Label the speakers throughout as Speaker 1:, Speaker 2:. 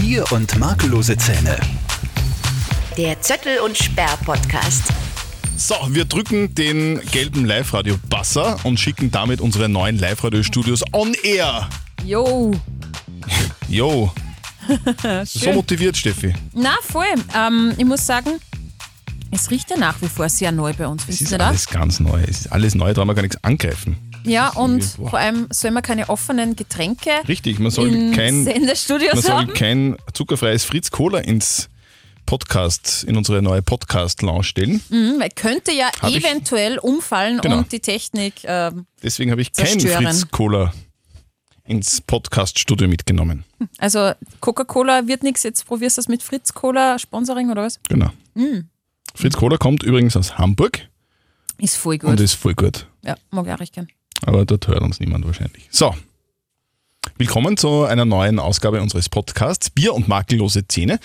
Speaker 1: Bier und makellose Zähne.
Speaker 2: Der Zöttel und Sperr Podcast.
Speaker 3: So, wir drücken den gelben Live-Radio-Basser und schicken damit unsere neuen Live-Radio-Studios on air.
Speaker 4: Jo,
Speaker 3: Jo. so motiviert, Steffi.
Speaker 4: na voll. Ähm, ich muss sagen, es riecht ja nach wie vor sehr neu bei uns.
Speaker 3: Es ist alles ganz neu. Es ist alles neu, da haben wir gar nichts angreifen.
Speaker 4: Ja, und
Speaker 3: Boah.
Speaker 4: vor allem soll man keine offenen Getränke
Speaker 3: Richtig, man soll
Speaker 4: in
Speaker 3: kein,
Speaker 4: Sendestudios
Speaker 3: man soll
Speaker 4: haben.
Speaker 3: kein zuckerfreies Fritz Cola ins Podcast, in unsere neue Podcast-Lounge stellen.
Speaker 4: Mhm, weil könnte ja
Speaker 3: Hab ich-
Speaker 4: eventuell umfallen
Speaker 3: Genau.
Speaker 4: und die Technik. Ähm,
Speaker 3: Deswegen habe ich kein. Fritz Cola ins Podcast-Studio mitgenommen.
Speaker 4: also Coca-Cola wird nichts. Jetzt probierst du das mit Fritz Cola Sponsoring oder was?
Speaker 3: Genau.
Speaker 4: Mhm.
Speaker 3: Fritz Cola kommt übrigens aus Hamburg
Speaker 4: Ist voll
Speaker 3: und
Speaker 4: gut.
Speaker 3: ist voll gut.
Speaker 4: Ja, mag ich auch recht gern.
Speaker 3: Aber dort hört uns niemand wahrscheinlich. So. Willkommen zu einer neuen Ausgabe unseres Podcasts Bier und makellose Zähne.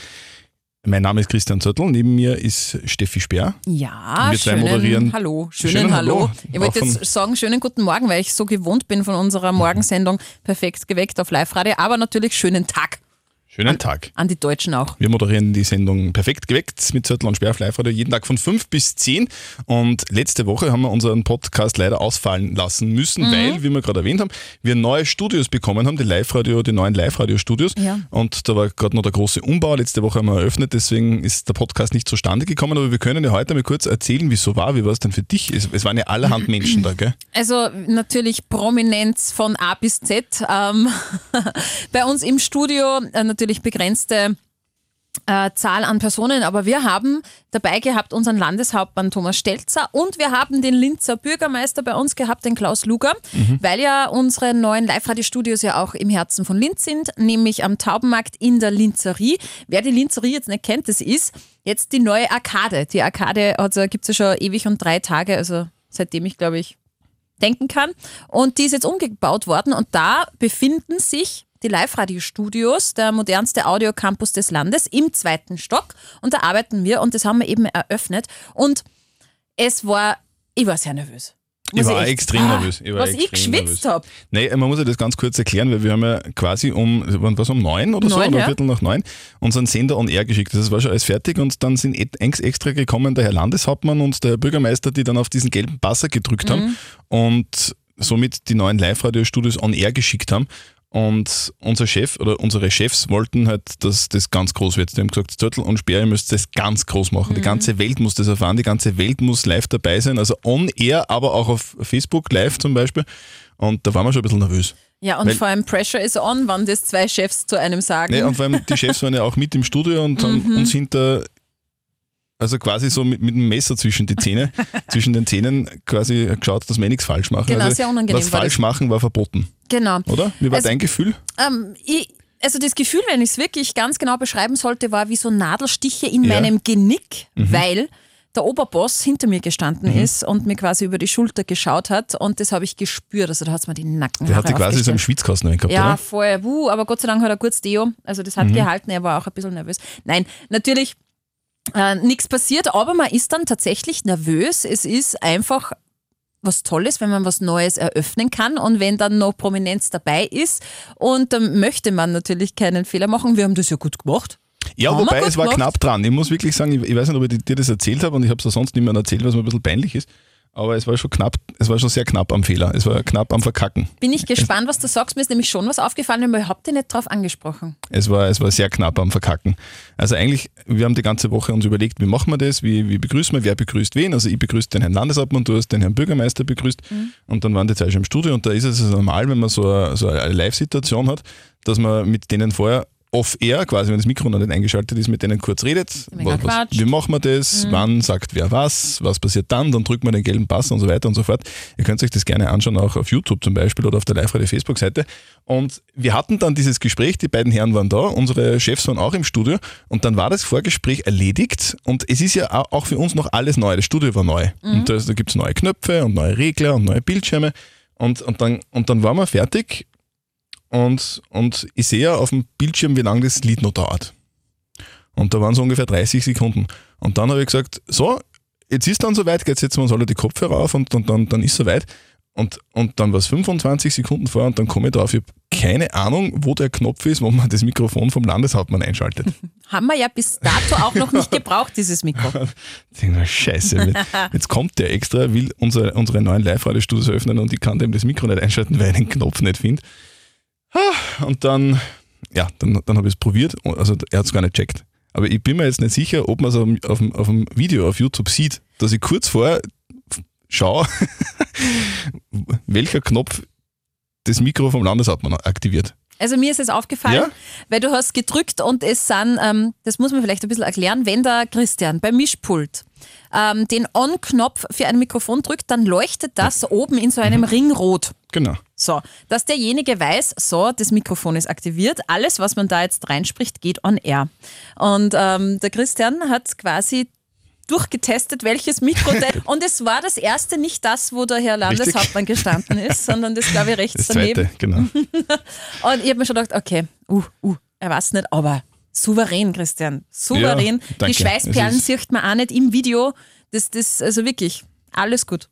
Speaker 3: Mein Name ist Christian Zöttl, neben mir ist Steffi Speer.
Speaker 4: Ja,
Speaker 3: Wir
Speaker 4: schönen
Speaker 3: moderieren-
Speaker 4: Hallo. Schönen,
Speaker 3: Schönen
Speaker 4: Hallo.
Speaker 3: Hallo.
Speaker 4: Ich wollte jetzt sagen, schönen guten Morgen, weil ich so gewohnt bin von unserer Morgensendung Perfekt geweckt auf Live-Radio, aber natürlich schönen Tag
Speaker 3: Schönen Tag.
Speaker 4: an die Deutschen auch.
Speaker 3: Wir moderieren die Sendung Perfekt geweckt mit Zöttl und Live-Radio jeden Tag von 5 bis 10. Und letzte Woche haben wir unseren Podcast leider ausfallen lassen müssen,
Speaker 4: Mhm.
Speaker 3: weil, wie wir gerade erwähnt haben, wir neue Studios bekommen haben, die Live-Radio, die neuen Live-Radio-Studios.
Speaker 4: Ja.
Speaker 3: Und da war gerade noch der große Umbau. Letzte Woche haben wir eröffnet, deswegen ist der Podcast nicht zustande gekommen. Aber wir können ja heute mal kurz erzählen, wie es so war. Wie war es denn für dich? Es, es waren ja allerhand Menschen da, gell?
Speaker 4: Also natürlich Prominenz von A bis Z. Ähm, bei uns im Studio äh, natürlich begrenzte äh, Zahl an Personen, aber wir haben dabei gehabt unseren Landeshauptmann Thomas Stelzer und wir haben den Linzer Bürgermeister bei uns gehabt, den Klaus Luger, weil ja unsere neuen Live-Radio-Studios ja auch im Herzen von Linz sind, nämlich am Taubenmarkt in der Linzerie. Wer die Linzerie jetzt nicht kennt, das ist jetzt die neue Arkade. Die Arkade also, gibt es ja schon ewig und drei Tage, also seitdem ich glaube ich denken kann. Und die ist jetzt umgebaut worden und da befinden sich die Live-Radio-Studios, der modernste Audiocampus des Landes, im zweiten Stock. Und da arbeiten wir und das haben wir eben eröffnet. Und es war, ich war sehr nervös.
Speaker 3: Ich war
Speaker 4: echt-
Speaker 3: extrem
Speaker 4: Ah,
Speaker 3: nervös. Ich war
Speaker 4: was ich
Speaker 3: extrem
Speaker 4: geschwitzt
Speaker 3: nervös.
Speaker 4: habe.
Speaker 3: Nee, man muss ja das ganz kurz erklären, weil wir haben ja quasi um, war's, um neun oder so,
Speaker 4: Neun,
Speaker 3: oder
Speaker 4: ja.
Speaker 3: Viertel nach neun, unseren Sender on air geschickt. Das war schon alles fertig und dann sind ex- extra gekommen der Herr Landeshauptmann und der Bürgermeister, die dann auf diesen gelben Basser gedrückt
Speaker 4: Mhm.
Speaker 3: haben und somit die neuen Live-Radio-Studios on air geschickt haben. Und unser Chef oder unsere Chefs wollten halt, dass das ganz groß wird. Die haben gesagt, Zöttl und Speer, ihr müsst das ganz groß machen. Die
Speaker 4: Mhm.
Speaker 3: ganze Welt muss das erfahren, die ganze Welt muss live dabei sein. Also on air, aber auch auf Facebook live zum Beispiel. Und da waren wir schon ein bisschen nervös.
Speaker 4: Ja, und
Speaker 3: Weil-
Speaker 4: vor allem Pressure is on, wann das zwei Chefs zu einem sagen.
Speaker 3: Nee, und vor allem die Chefs waren ja auch mit im Studio und haben
Speaker 4: Mhm.
Speaker 3: uns hinter, also quasi so mit, mit dem Messer zwischen die Zähne, zwischen den Zähnen quasi geschaut, dass wir eh nichts falsch machen.
Speaker 4: Genau,
Speaker 3: also,
Speaker 4: sehr unangenehm
Speaker 3: Was falsch
Speaker 4: das.
Speaker 3: machen war verboten,
Speaker 4: genau.
Speaker 3: oder? Wie war
Speaker 4: Also-
Speaker 3: dein Gefühl?
Speaker 4: Ähm, ich, also das Gefühl, wenn ich es wirklich ganz genau beschreiben sollte, war wie so Nadelstiche in
Speaker 3: Ja. Mhm.
Speaker 4: meinem Genick, weil der Oberboss hinter mir gestanden
Speaker 3: Mhm.
Speaker 4: ist und mir quasi über die Schulter geschaut hat und das habe ich gespürt. Also da hat es mir die Nacken.
Speaker 3: Der hatte quasi so einen Schwitzkasten reingehabt,
Speaker 4: Ja,
Speaker 3: oder?
Speaker 4: voll. Wuh, aber Gott sei Dank hat er kurz Deo. Also das hat
Speaker 3: Mhm.
Speaker 4: gehalten, er war auch ein bisschen nervös. Nein, natürlich äh, nichts passiert, aber man ist dann tatsächlich nervös. Es ist einfach was Tolles, wenn man was Neues eröffnen kann und wenn dann noch Prominenz dabei ist. Und dann möchte man natürlich keinen Fehler machen. Wir haben das ja gut gemacht.
Speaker 3: Ja,
Speaker 4: Haben
Speaker 3: wobei es war
Speaker 4: gemacht.
Speaker 3: knapp dran. Ich muss wirklich sagen, ich, ich weiß nicht, ob ich dir das erzählt habe und ich habe es sonst niemandem erzählt, was mir ein bisschen peinlich ist. Aber es war schon knapp, es war schon sehr knapp am Fehler. Es war knapp am Verkacken.
Speaker 4: Bin ich gespannt, was du sagst. Mir ist nämlich schon was aufgefallen, aber ich habe dich nicht drauf angesprochen.
Speaker 3: Es war, es war sehr knapp am Verkacken. Also eigentlich, wir haben die ganze Woche uns überlegt, wie machen wir das, wie, wie begrüßen wir, wer begrüßt wen. Also ich begrüße den Herrn Landeshauptmann, du hast den Herrn Bürgermeister begrüßt und dann waren die zwei schon im Studio und da ist es normal, wenn man so eine, so eine Live-Situation hat, dass man mit denen vorher off-air, quasi wenn das Mikro noch nicht eingeschaltet ist, mit denen kurz redet. Was, was, wie machen wir das? Wann sagt wer was? Was passiert dann? Dann drückt man den gelben Pass und so weiter und so fort. Ihr könnt euch das gerne anschauen, auch auf YouTube zum Beispiel oder auf der Live-Radio-Facebook-Seite. Und wir hatten dann dieses Gespräch, die beiden Herren waren da, unsere Chefs waren auch im Studio und dann war das Vorgespräch erledigt und es ist ja au- auch für uns noch alles neu. Das Studio war neu. Und da, da gibt es neue Knöpfe und neue Regler und neue Bildschirme. Und, und, dann, und dann waren wir fertig und, und ich sehe auf dem Bildschirm, wie lange das Lied noch dauert. Und da waren so ungefähr 30 Sekunden. Und dann habe ich gesagt, so, jetzt ist dann soweit, jetzt setzen wir uns alle die Kopfhörer auf und, und dann, dann ist soweit. Und, und dann war es 25 Sekunden vor und dann komme ich drauf, ich habe keine Ahnung, wo der Knopf ist, wo man das Mikrofon vom Landeshauptmann einschaltet.
Speaker 4: Haben wir ja bis dato auch noch nicht gebraucht, dieses Mikro.
Speaker 3: Scheiße, jetzt kommt der extra, will unsere, unsere neuen Live-Radio-Studios öffnen und ich kann dem das Mikro nicht einschalten, weil ich den Knopf nicht finde. Ah, Und dann, ja, dann, dann habe ich es probiert, also er hat es gar nicht checkt. Aber ich bin mir jetzt nicht sicher, ob man es auf, auf, dem- auf dem Video auf YouTube sieht, dass ich kurz vor schaue, welcher Knopf das Mikro vom Landeshauptmann aktiviert.
Speaker 4: Also mir ist es aufgefallen,
Speaker 3: Ja?
Speaker 4: weil du hast gedrückt und es sind, ähm, das muss man vielleicht ein bisschen erklären, wenn der Christian beim Mischpult ähm, den On-Knopf für ein Mikrofon drückt, dann leuchtet das oben in so einem
Speaker 3: Mhm.
Speaker 4: Ring rot.
Speaker 3: Genau.
Speaker 4: So, dass derjenige weiß, so, das Mikrofon ist aktiviert, alles, was man da jetzt reinspricht, geht on air. Und ähm, der Christian hat quasi durchgetestet, welches Mikro denn. Und es war das erste nicht das, wo der Herr Landeshauptmann gestanden ist, sondern das, glaube ich, rechts
Speaker 3: Das
Speaker 4: daneben.
Speaker 3: zweite, genau.
Speaker 4: Und ich habe mir schon gedacht, okay, uh, uh, er weiß nicht, aber souverän, Christian. Souverän.
Speaker 3: Ja.
Speaker 4: Die Schweißperlen sieht man auch nicht im Video. Das, das, also wirklich, alles gut.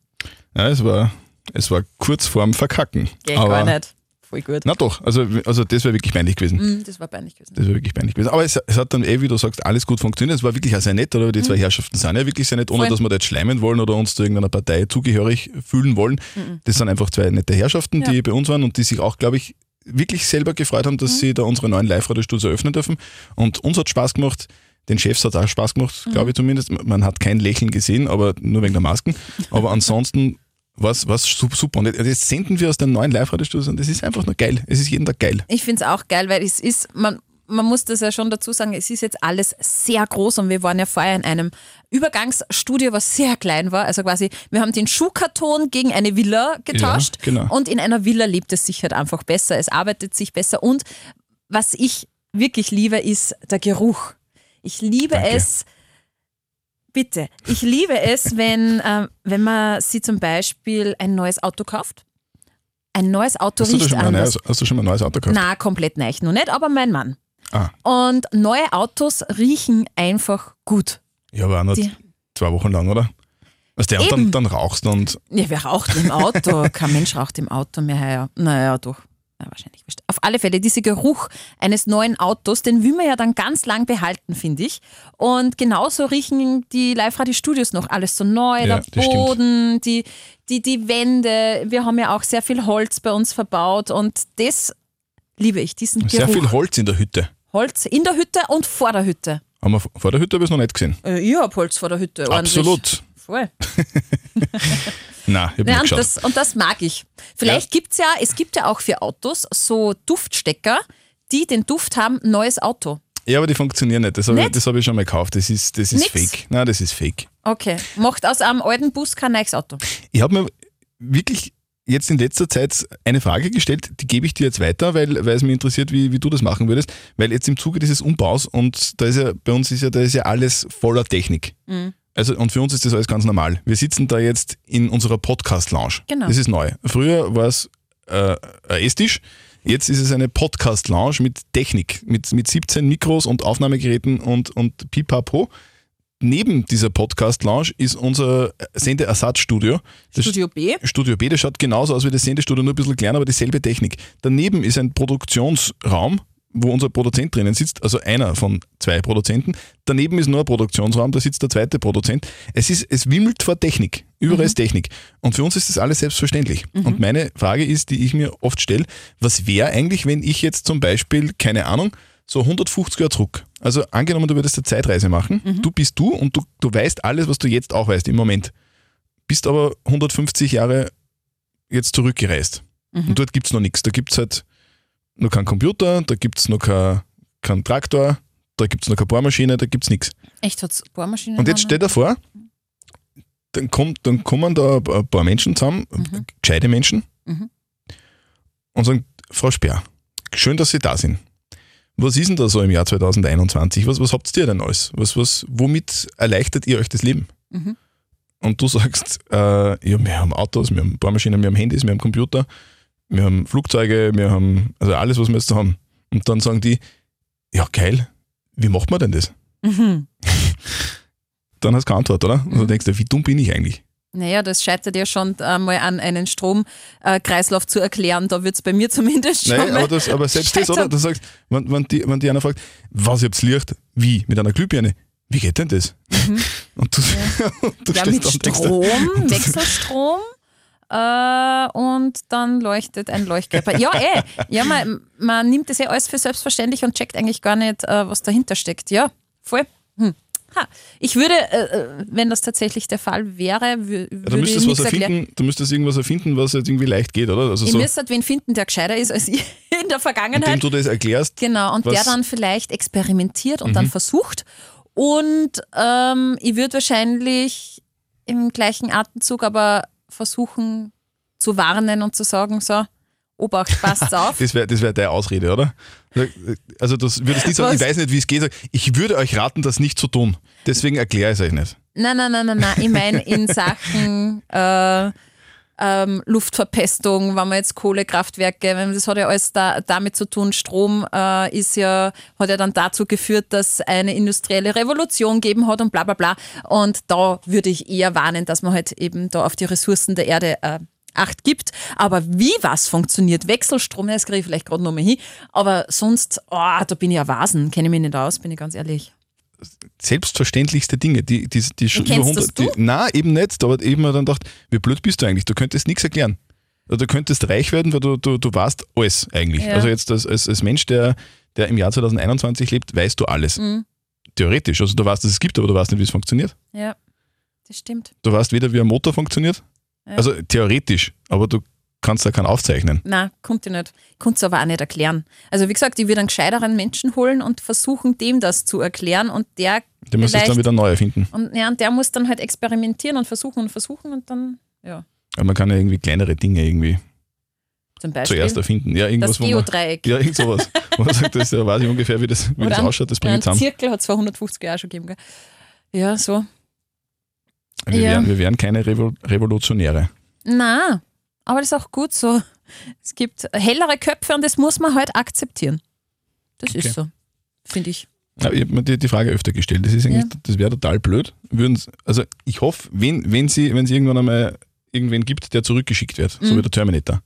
Speaker 3: Ja, es war, es war kurz vorm Verkacken.
Speaker 4: Geht
Speaker 3: aber,
Speaker 4: gar nicht. Voll gut.
Speaker 3: Na doch, also, also das wäre wirklich peinlich gewesen.
Speaker 4: Mm, Das war peinlich gewesen.
Speaker 3: Das wäre wirklich peinlich gewesen. Aber es, es hat dann eh, wie du sagst, alles gut funktioniert. Es war wirklich auch sehr nett, oder? Die zwei Herrschaften sind ja wirklich sehr nett, ohne
Speaker 4: Voll.
Speaker 3: dass wir da jetzt schleimen wollen oder uns zu irgendeiner Partei zugehörig fühlen wollen. Das sind einfach zwei nette Herrschaften, die
Speaker 4: Ja.
Speaker 3: bei uns waren und die sich auch, glaube ich, wirklich selber gefreut haben, dass sie da unsere neuen Live-Radio-Studios eröffnen dürfen. Und uns hat Spaß gemacht. Den Chefs hat auch Spaß gemacht, glaube ich zumindest. Man hat kein Lächeln gesehen, aber nur wegen der Masken. Aber ansonsten war es super. Und jetzt senden wir aus den neuen Live-Radio-Studios und das ist einfach nur geil. Es ist jeden Tag geil.
Speaker 4: Ich finde es auch geil, weil es ist, man, man muss das ja schon dazu sagen, es ist jetzt alles sehr groß und wir waren ja vorher in einem Übergangsstudio, was sehr klein war. Also quasi, wir haben den Schuhkarton gegen eine Villa getauscht
Speaker 3: Ja, genau.
Speaker 4: und in einer Villa lebt es sich halt einfach besser, es arbeitet sich besser und was ich wirklich liebe, ist der Geruch. Ich liebe
Speaker 3: Danke.
Speaker 4: es, bitte, ich liebe es, wenn, äh, wenn man sich zum Beispiel ein neues Auto kauft. Ein neues Auto
Speaker 3: Hast
Speaker 4: riecht
Speaker 3: schon mal ein
Speaker 4: anders.
Speaker 3: neues, hast du schon mal ein neues Auto gekauft?
Speaker 4: Na, komplett nicht, noch nicht, aber mein Mann.
Speaker 3: Ah.
Speaker 4: Und neue Autos riechen einfach gut.
Speaker 3: Ja, aber auch noch
Speaker 4: Die-
Speaker 3: zwei Wochen lang, oder? Weißt du, und dann, dann rauchst du und
Speaker 4: Ja, wer raucht im Auto? Kein Mensch raucht im Auto mehr. Ja, naja, doch. Ja, wahrscheinlich. Auf alle Fälle, dieser Geruch eines neuen Autos, den will man ja dann ganz lang behalten, finde ich. Und genauso riechen die Live-Radio-Studios noch alles so neu,
Speaker 3: Ja,
Speaker 4: der
Speaker 3: stimmt.
Speaker 4: Boden, die, die, die Wände. Wir haben ja auch sehr viel Holz bei uns verbaut und das liebe ich, diesen
Speaker 3: sehr
Speaker 4: Geruch.
Speaker 3: viel Holz in der Hütte.
Speaker 4: Holz in der Hütte und vor der Hütte.
Speaker 3: Haben wir vor der Hütte habe ich es noch nicht gesehen.
Speaker 4: Äh, ich habe Holz vor der Hütte. ordentlich.
Speaker 3: Absolut.
Speaker 4: Voll.
Speaker 3: Nein, ich
Speaker 4: Ja,
Speaker 3: nicht
Speaker 4: und, das, und das mag ich. Vielleicht gibt's ja, es gibt ja auch für Autos so Duftstecker, die den Duft haben, neues Auto.
Speaker 3: ja, aber die funktionieren nicht. Das habe ich, hab ich schon mal gekauft. Das ist, das ist
Speaker 4: Nix?
Speaker 3: fake. Nein, das ist fake.
Speaker 4: Okay. Macht aus einem alten Bus kein neues Auto.
Speaker 3: Ich habe mir wirklich jetzt in letzter Zeit eine Frage gestellt, die gebe ich dir jetzt weiter, weil, weil es mich interessiert, wie, wie du das machen würdest. Weil jetzt im Zuge dieses Umbaus und da ist ja, bei uns ist ja, da ist ja alles voller Technik.
Speaker 4: Mhm.
Speaker 3: Also, und für uns ist das alles ganz normal. Wir sitzen da jetzt in unserer Podcast-Lounge.
Speaker 4: Genau.
Speaker 3: Das ist neu. Früher war es äh, ein Esstisch. Jetzt ist es eine Podcast-Lounge mit Technik, mit, mit 17 Mikros und Aufnahmegeräten und, und pipapo. Neben dieser Podcast-Lounge ist unser Sendeersatzstudio. Das
Speaker 4: Studio B.
Speaker 3: Studio B, das schaut genauso aus wie das Sendestudio, nur ein bisschen kleiner, aber dieselbe Technik. Daneben ist ein Produktionsraum, wo unser Produzent drinnen sitzt, also einer von zwei Produzenten. Daneben ist nur ein Produktionsraum, da sitzt der zweite Produzent. Es, ist, es wimmelt vor Technik. Überall ist Technik. Und für uns ist das alles selbstverständlich. Und meine Frage ist, die ich mir oft stelle, was wäre eigentlich, wenn ich jetzt zum Beispiel, keine Ahnung, so 150 Jahre zurück. Also angenommen, du würdest eine Zeitreise machen, du bist du und du, du weißt alles, was du jetzt auch weißt im Moment. Bist aber 150 Jahre jetzt zurückgereist. Und dort gibt es noch nichts. Da gibt es halt noch keinen Computer, da gibt es noch keinen kein Traktor, da gibt es noch keine Bohrmaschine, da gibt es nichts.
Speaker 4: Echt, hat's Bohrmaschinen?
Speaker 3: Und jetzt stell dir vor, dann, kommt, dann kommen da ein paar Menschen zusammen, gescheite Menschen,
Speaker 4: Mhm.
Speaker 3: und sagen, Frau Speer, schön, dass Sie da sind. Was ist denn da so im Jahr 2021? Was, was habt ihr denn alles? Was, was, womit erleichtert ihr euch das Leben?
Speaker 4: Mhm.
Speaker 3: Und du sagst, äh, ja, wir haben Autos, wir haben Bohrmaschinen, wir haben Handys, wir haben Computer, wir haben Flugzeuge, wir haben, also alles, was wir jetzt da haben. Und dann sagen die, ja geil, wie macht man denn das?
Speaker 4: Mhm.
Speaker 3: Dann hast du keine Antwort, oder? Und dann denkst du, wie dumm bin ich eigentlich?
Speaker 4: Naja, das scheitert ja schon einmal an einen Stromkreislauf zu erklären. Da wird es bei mir zumindest schon.
Speaker 3: Nein,
Speaker 4: mal
Speaker 3: aber, das, aber selbst das, oder?
Speaker 4: scheitern.
Speaker 3: Du sagst, wenn, wenn, die, wenn die einer fragt, was, ihr habt's Licht? Wie? Mit einer Glühbirne? Wie geht denn das? Und du, und du
Speaker 4: Mhm. Ja, mit
Speaker 3: und denkst
Speaker 4: Strom, Wechselstrom. Äh, und dann leuchtet ein Leuchtkörper. Ja, eh. Ja, man, man nimmt das ja alles für selbstverständlich und checkt eigentlich gar nicht, äh, was dahinter steckt. Ja, voll. Hm. Ha. Ich würde, äh, äh, wenn das tatsächlich der Fall wäre, wür-
Speaker 3: Ja, du
Speaker 4: würde ich
Speaker 3: müsstest was
Speaker 4: erklären.
Speaker 3: erfinden, du müsstest irgendwas erfinden, was jetzt irgendwie leicht geht, oder? Also
Speaker 4: Ihr
Speaker 3: so,
Speaker 4: müsst halt wen finden, der gescheiter ist als ich in der
Speaker 3: indem
Speaker 4: Vergangenheit.
Speaker 3: du das erklärst.
Speaker 4: Genau, und
Speaker 3: Mhm.
Speaker 4: der dann vielleicht experimentiert und dann versucht. Und ähm, ich würde wahrscheinlich im gleichen Atemzug aber versuchen zu warnen und zu sagen, so, Obacht, passt auf.
Speaker 3: Das wäre das wär deine Ausrede, oder? Also das würdest nicht sagen,
Speaker 4: Was?
Speaker 3: ich weiß nicht, wie es geht. Ich würde euch raten, das nicht zu tun. Deswegen erkläre ich es euch nicht.
Speaker 4: Nein, nein, nein, nein, nein. Ich meine in Sachen äh, ähm, Luftverpestung, wenn man jetzt Kohlekraftwerke, das hat ja alles da, damit zu tun, Strom äh, ist ja, hat ja dann dazu geführt, dass eine industrielle Revolution gegeben hat und bla bla bla. Und da würde ich eher warnen, dass man halt eben da auf die Ressourcen der Erde äh, Acht gibt. Aber wie was funktioniert, Wechselstrom, das kriege ich vielleicht gerade noch mal hin. Aber sonst, oh, da bin ich ja Vasen, kenne ich mich nicht aus, bin ich ganz ehrlich.
Speaker 3: Selbstverständlichste Dinge, die, die, die schon über
Speaker 4: das
Speaker 3: 100, die, na eben nicht, aber eben dann gedacht, wie blöd bist du eigentlich? Du könntest nichts erklären. Du könntest reich werden, weil du, du, du weißt alles eigentlich.
Speaker 4: Ja.
Speaker 3: Also jetzt als, als, als Mensch, der, der im Jahr 2021 lebt, weißt du alles.
Speaker 4: Mhm.
Speaker 3: Theoretisch. Also du weißt, dass es gibt, aber du weißt nicht, wie es funktioniert.
Speaker 4: Ja, das stimmt.
Speaker 3: Du weißt weder, wie ein Motor funktioniert.
Speaker 4: Ja.
Speaker 3: Also theoretisch, aber du kannst da keinen aufzeichnen.
Speaker 4: Nein, konnte ich nicht. Ich konnte es aber auch nicht erklären. Also wie gesagt, ich würde einen gescheiteren Menschen holen und versuchen, dem das zu erklären und der
Speaker 3: Du musst es dann wieder neu erfinden.
Speaker 4: und, ja, und der muss dann halt experimentieren und versuchen und versuchen und dann, ja,
Speaker 3: Aber man kann ja irgendwie kleinere Dinge irgendwie
Speaker 4: zum Beispiel
Speaker 3: zuerst erfinden. Ja, irgendwas,
Speaker 4: das
Speaker 3: wo man,
Speaker 4: Geodreieck.
Speaker 3: ja, irgend sowas. wo man sagt, das ja, weiß ich ungefähr, wie das, wie
Speaker 4: Oder
Speaker 3: das ausschaut, das
Speaker 4: Ja,
Speaker 3: ich
Speaker 4: ein
Speaker 3: zusammen.
Speaker 4: Zirkel hat es vor 150 Jahren schon gegeben. Gell? Ja, so.
Speaker 3: Wir,
Speaker 4: Ja.
Speaker 3: wären, wir wären keine Revo Revolutionäre.
Speaker 4: Na, aber das ist auch gut so. Es gibt hellere Köpfe und das muss man halt akzeptieren. Das
Speaker 3: Okay.
Speaker 4: ist so, finde ich.
Speaker 3: Ja, ich habe mir die, die Frage öfter gestellt. Das ist eigentlich, das wäre total blöd. Würden, also ich hoffe, wenn, wenn sie, wenn es irgendwann einmal irgendwen gibt, der zurückgeschickt wird,
Speaker 4: Mhm.
Speaker 3: so wie der Terminator.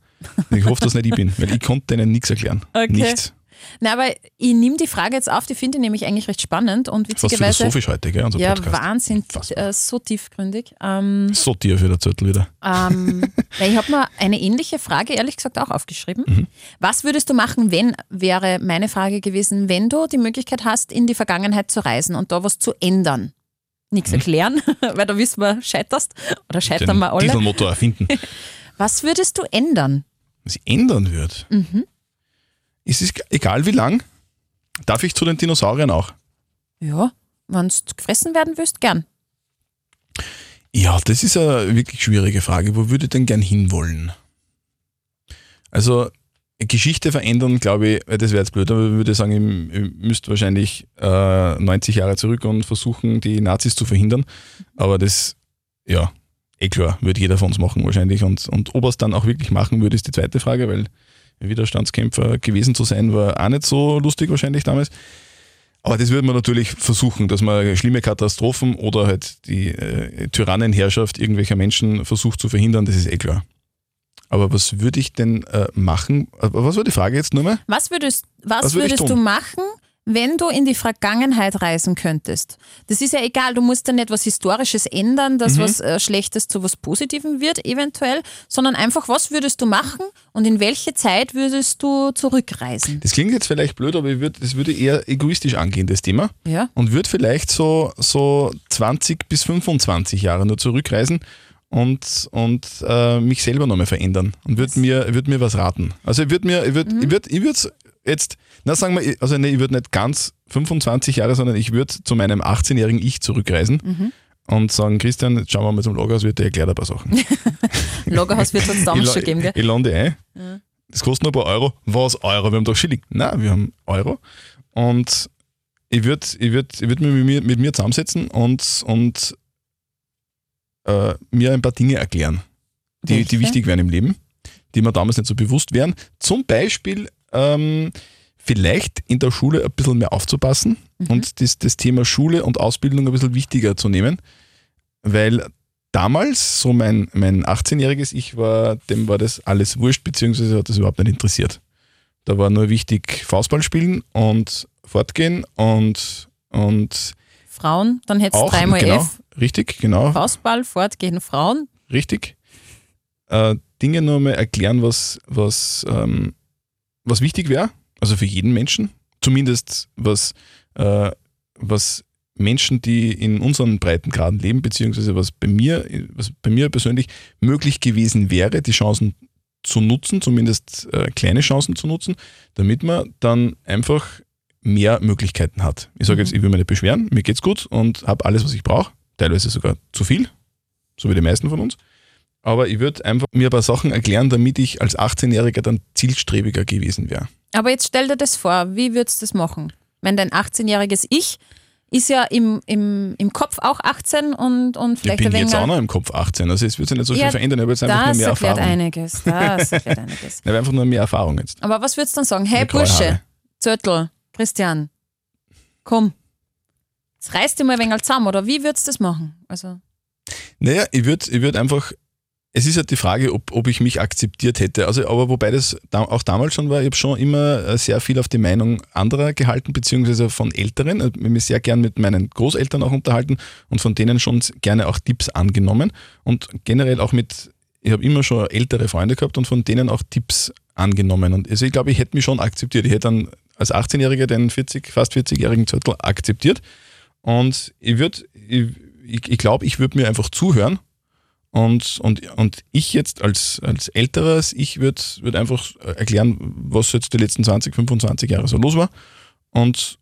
Speaker 3: Ich hoffe, dass nicht ich bin, weil ich konnte denen nichts erklären.
Speaker 4: Okay.
Speaker 3: Nichts.
Speaker 4: Na, aber ich nehme die Frage jetzt auf, die finde ich nämlich eigentlich recht spannend und
Speaker 3: Fast
Speaker 4: witzigerweise.
Speaker 3: philosophisch heute, gell, unser
Speaker 4: Ja,
Speaker 3: Podcast.
Speaker 4: Wahnsinn, äh, so tiefgründig. Ähm,
Speaker 3: So tief für der Zettel wieder.
Speaker 4: ähm, ich habe mir eine ähnliche Frage ehrlich gesagt auch aufgeschrieben.
Speaker 3: Mhm.
Speaker 4: Was würdest du machen, wenn, wäre meine Frage gewesen, wenn du die Möglichkeit hast, in die Vergangenheit zu reisen und da was zu ändern? Nichts
Speaker 3: Mhm.
Speaker 4: erklären, weil da wissen wir, scheiterst oder scheitern
Speaker 3: Den
Speaker 4: wir alle.
Speaker 3: Dieselmotor erfinden.
Speaker 4: Was würdest du ändern?
Speaker 3: Was ändern wird.
Speaker 4: Mhm.
Speaker 3: Es ist egal wie lang, darf ich zu den Dinosauriern auch.
Speaker 4: Ja, wenn du gefressen werden willst, gern.
Speaker 3: Ja, das ist eine wirklich schwierige Frage. Wo würde ich denn gern hinwollen? Also, Geschichte verändern, glaube ich, äh, das wäre jetzt blöd, aber ich würde sagen, ich müsste wahrscheinlich äh, 90 Jahre zurück und versuchen, die Nazis zu verhindern. Aber das, ja, eh klar, würde jeder von uns machen wahrscheinlich. Und, und ob er es dann auch wirklich machen würde, ist die zweite Frage, weil Widerstandskämpfer gewesen zu sein, war auch nicht so lustig wahrscheinlich damals. Aber das würde man natürlich versuchen, dass man schlimme Katastrophen oder halt die äh, Tyrannenherrschaft irgendwelcher Menschen versucht zu verhindern, das ist eh klar. Aber was würde ich denn äh, machen? Äh, Was war die Frage jetzt nochmal?
Speaker 4: Was würdest, was
Speaker 3: Was würd
Speaker 4: würdest du machen, wenn du in die Vergangenheit reisen könntest? Das ist ja egal, du musst dann nicht was Historisches ändern,
Speaker 3: Mhm.
Speaker 4: dass was äh, Schlechtes zu was Positivem wird, eventuell, sondern einfach, was würdest du machen und in welche Zeit würdest du zurückreisen?
Speaker 3: Das klingt jetzt vielleicht blöd, aber ich würd, das würde eher egoistisch angehen, das Thema.
Speaker 4: Ja.
Speaker 3: Und würde vielleicht so, so 20 bis 25 Jahre nur zurückreisen und, und äh, mich selber nochmal verändern und würde mir, würd mir was raten. Also ich würde mir, ich würde ich würd, ich würd jetzt, na sagen wir, also nee, ich würde nicht ganz 25 Jahre, sondern ich würde zu meinem 18-jährigen Ich zurückreisen und sagen, Christian, jetzt schauen wir mal zum Lagerhaus, wird dir erklärt ein paar Sachen.
Speaker 4: Lagerhaus wird es damals schon geben, gell?
Speaker 3: Ich lande ein. Das kostet nur ein paar Euro. Was Euro? Wir haben doch Schilling. Nein, wir haben Euro. Und ich würde ich würd, ich würd mich mit mir, mit mir zusammensetzen und, und äh, mir ein paar Dinge erklären, die, die wichtig wären im Leben, die mir damals nicht so bewusst wären. Zum Beispiel ähm, vielleicht in der Schule ein bisschen mehr aufzupassen und das, das Thema Schule und Ausbildung ein bisschen wichtiger zu nehmen, weil damals, so mein, mein 18-jähriges Ich war, dem war das alles wurscht, beziehungsweise hat das überhaupt nicht interessiert. Da war nur wichtig Faustball spielen und fortgehen und, und
Speaker 4: Frauen, dann hättest du dreimal
Speaker 3: genau,
Speaker 4: F.
Speaker 3: richtig, genau,
Speaker 4: Faustball, fortgehen, Frauen.
Speaker 3: richtig. Äh, Dinge nur mal erklären, was, was, ähm, was wichtig wäre, also für jeden Menschen, zumindest was, äh, was Menschen, die in unseren Breitengraden leben, beziehungsweise was bei mir, was bei mir persönlich möglich gewesen wäre, die Chancen zu nutzen, zumindest äh, kleine Chancen zu nutzen, damit man dann einfach mehr Möglichkeiten hat. Ich sage jetzt, ich will mich nicht beschweren, mir geht's gut und habe alles, was ich brauche, teilweise sogar zu viel, so wie die meisten von uns. Aber ich würde einfach mir ein paar Sachen erklären, damit ich als 18-Jähriger dann zielstrebiger gewesen wäre.
Speaker 4: Aber jetzt stell dir das vor, wie würdest du das machen? Wenn dein 18-jähriges Ich ist ja im, im, im Kopf auch 18 und, und
Speaker 3: Ich
Speaker 4: vielleicht
Speaker 3: bin
Speaker 4: ein wenig.
Speaker 3: jetzt auch noch im Kopf 18, also es wird sich nicht so viel
Speaker 4: Ja,
Speaker 3: verändern, ich habe jetzt einfach nur mehr Erfahrung.
Speaker 4: einiges. Das erklärt einiges.
Speaker 3: Ich habe einfach nur mehr Erfahrung jetzt.
Speaker 4: Aber was würdest du dann sagen? Hey Bursche. Zöttl, Christian, komm. Jetzt reißt dir mal ein wenig zusammen, oder wie würdest du das machen? Also,
Speaker 3: Naja, ich würde ich würd einfach, es ist halt die Frage, ob, ob ich mich akzeptiert hätte. Also, aber wobei das da, auch damals schon war, ich habe schon immer äh, sehr viel auf die Meinung anderer gehalten, beziehungsweise von Älteren. Ich habe mich sehr gern mit meinen Großeltern auch unterhalten und von denen schon gerne auch Tipps angenommen. Und generell auch mit, ich habe immer schon ältere Freunde gehabt und von denen auch Tipps angenommen. Und also ich glaube, ich hätte mich schon akzeptiert. Ich hätte dann als 18-Jähriger den 40, fast 40-jährigen Zürtel akzeptiert. Und ich würde, ich, ich glaube, ich würde mir einfach zuhören und, und, und ich jetzt als, als älteres, ich würde würd einfach erklären, was jetzt die letzten 20, 25 Jahre so los war und,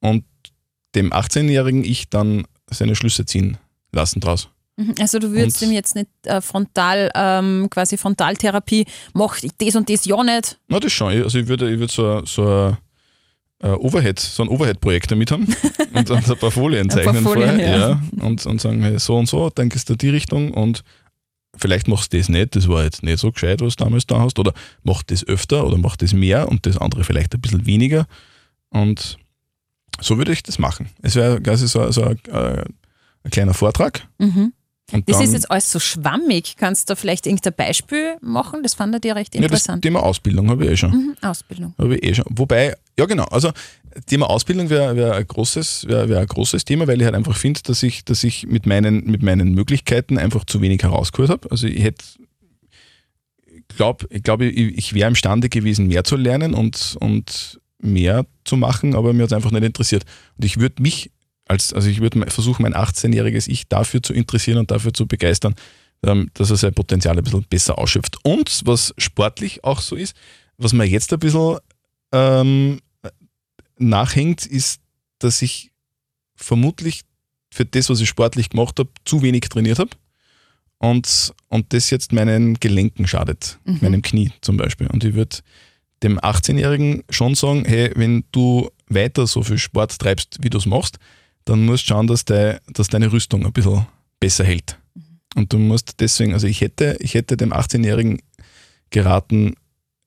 Speaker 3: und dem 18-jährigen ich dann seine Schlüsse ziehen lassen draus.
Speaker 4: mhm. also du würdest
Speaker 3: Und-
Speaker 4: ihm jetzt nicht äh, frontal, ähm, quasi Frontaltherapie, mach das und das ja nicht.
Speaker 3: Na, das schon. Also ich würde, ich würde so, so ein äh, Overhead, so ein Overhead-Projekt damit haben und dann ein paar Folien
Speaker 4: Ein paar
Speaker 3: zeichnen
Speaker 4: Folien,
Speaker 3: vorher.
Speaker 4: ja.
Speaker 3: Ja. und, und sagen, hey, so und so, denkst du die Richtung und vielleicht machst du das nicht, das war jetzt nicht so gescheit, was du damals da hast, oder mach das öfter oder mach das mehr und das andere vielleicht ein bisschen weniger. Und so würde ich das machen. Es wäre quasi so, so ein, äh, ein kleiner Vortrag.
Speaker 4: Mhm.
Speaker 3: Und
Speaker 4: Das
Speaker 3: dann,
Speaker 4: ist jetzt alles so schwammig. Kannst du da vielleicht irgendein Beispiel machen? Das fand ich recht
Speaker 3: ja, das
Speaker 4: interessant.
Speaker 3: Thema Ausbildung habe ich eh schon.
Speaker 4: mhm. Ausbildung.
Speaker 3: Habe ich eh schon. Wobei, ja genau, also Thema Ausbildung wäre wär ein, großes, wär, wär ein großes Thema, weil ich halt einfach finde, dass ich, dass ich mit, meinen, mit meinen Möglichkeiten einfach zu wenig herausgeholt habe. Also ich hätte, glaub, ich glaube, ich, ich wäre imstande gewesen, mehr zu lernen und, und mehr zu machen, aber mir hat es einfach nicht interessiert. Und ich würde mich, als, also ich würde versuchen, mein 18-jähriges Ich dafür zu interessieren und dafür zu begeistern, ähm, dass er sein Potenzial ein bisschen besser ausschöpft. Und was sportlich auch so ist, was mir jetzt ein bisschen ähm, nachhängt, ist, dass ich vermutlich für das, was ich sportlich gemacht habe, zu wenig trainiert habe. Und, und das jetzt meinen Gelenken schadet,
Speaker 4: Mhm.
Speaker 3: meinem Knie zum Beispiel. Und ich würde dem 18-Jährigen schon sagen, hey, wenn du weiter so viel Sport treibst, wie du es machst, dann musst du schauen, dass, de, dass deine Rüstung ein bisschen besser hält. Und du musst deswegen, also ich hätte, ich hätte dem 18-Jährigen geraten,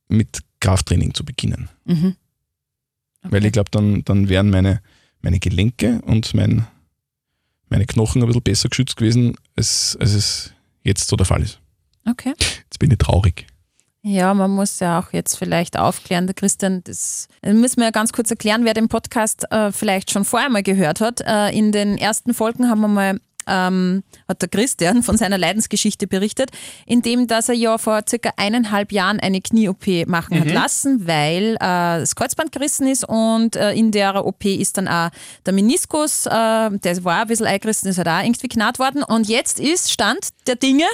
Speaker 3: mit Krafttraining zu beginnen.
Speaker 4: Mhm.
Speaker 3: Weil ich glaube, dann, dann wären meine, meine Gelenke und mein, meine Knochen ein bisschen besser geschützt gewesen, als, als es jetzt so der Fall ist.
Speaker 4: Okay.
Speaker 3: Jetzt bin ich traurig.
Speaker 4: Ja, man muss ja auch jetzt vielleicht aufklären, der Christian, das müssen wir ja ganz kurz erklären, wer den Podcast äh, vielleicht schon vorher mal gehört hat. Äh, in den ersten Folgen haben wir mal ähm, hat der Christian von seiner Leidensgeschichte berichtet, indem dass er ja vor circa eineinhalb Jahren eine Knie-OP machen hat lassen, weil äh, das Kreuzband gerissen ist und äh, in der OP ist dann auch der Meniskus, äh, der war ein bisschen eingerissen, ist halt auch irgendwie knarrt worden. Und jetzt ist Stand der Dinge,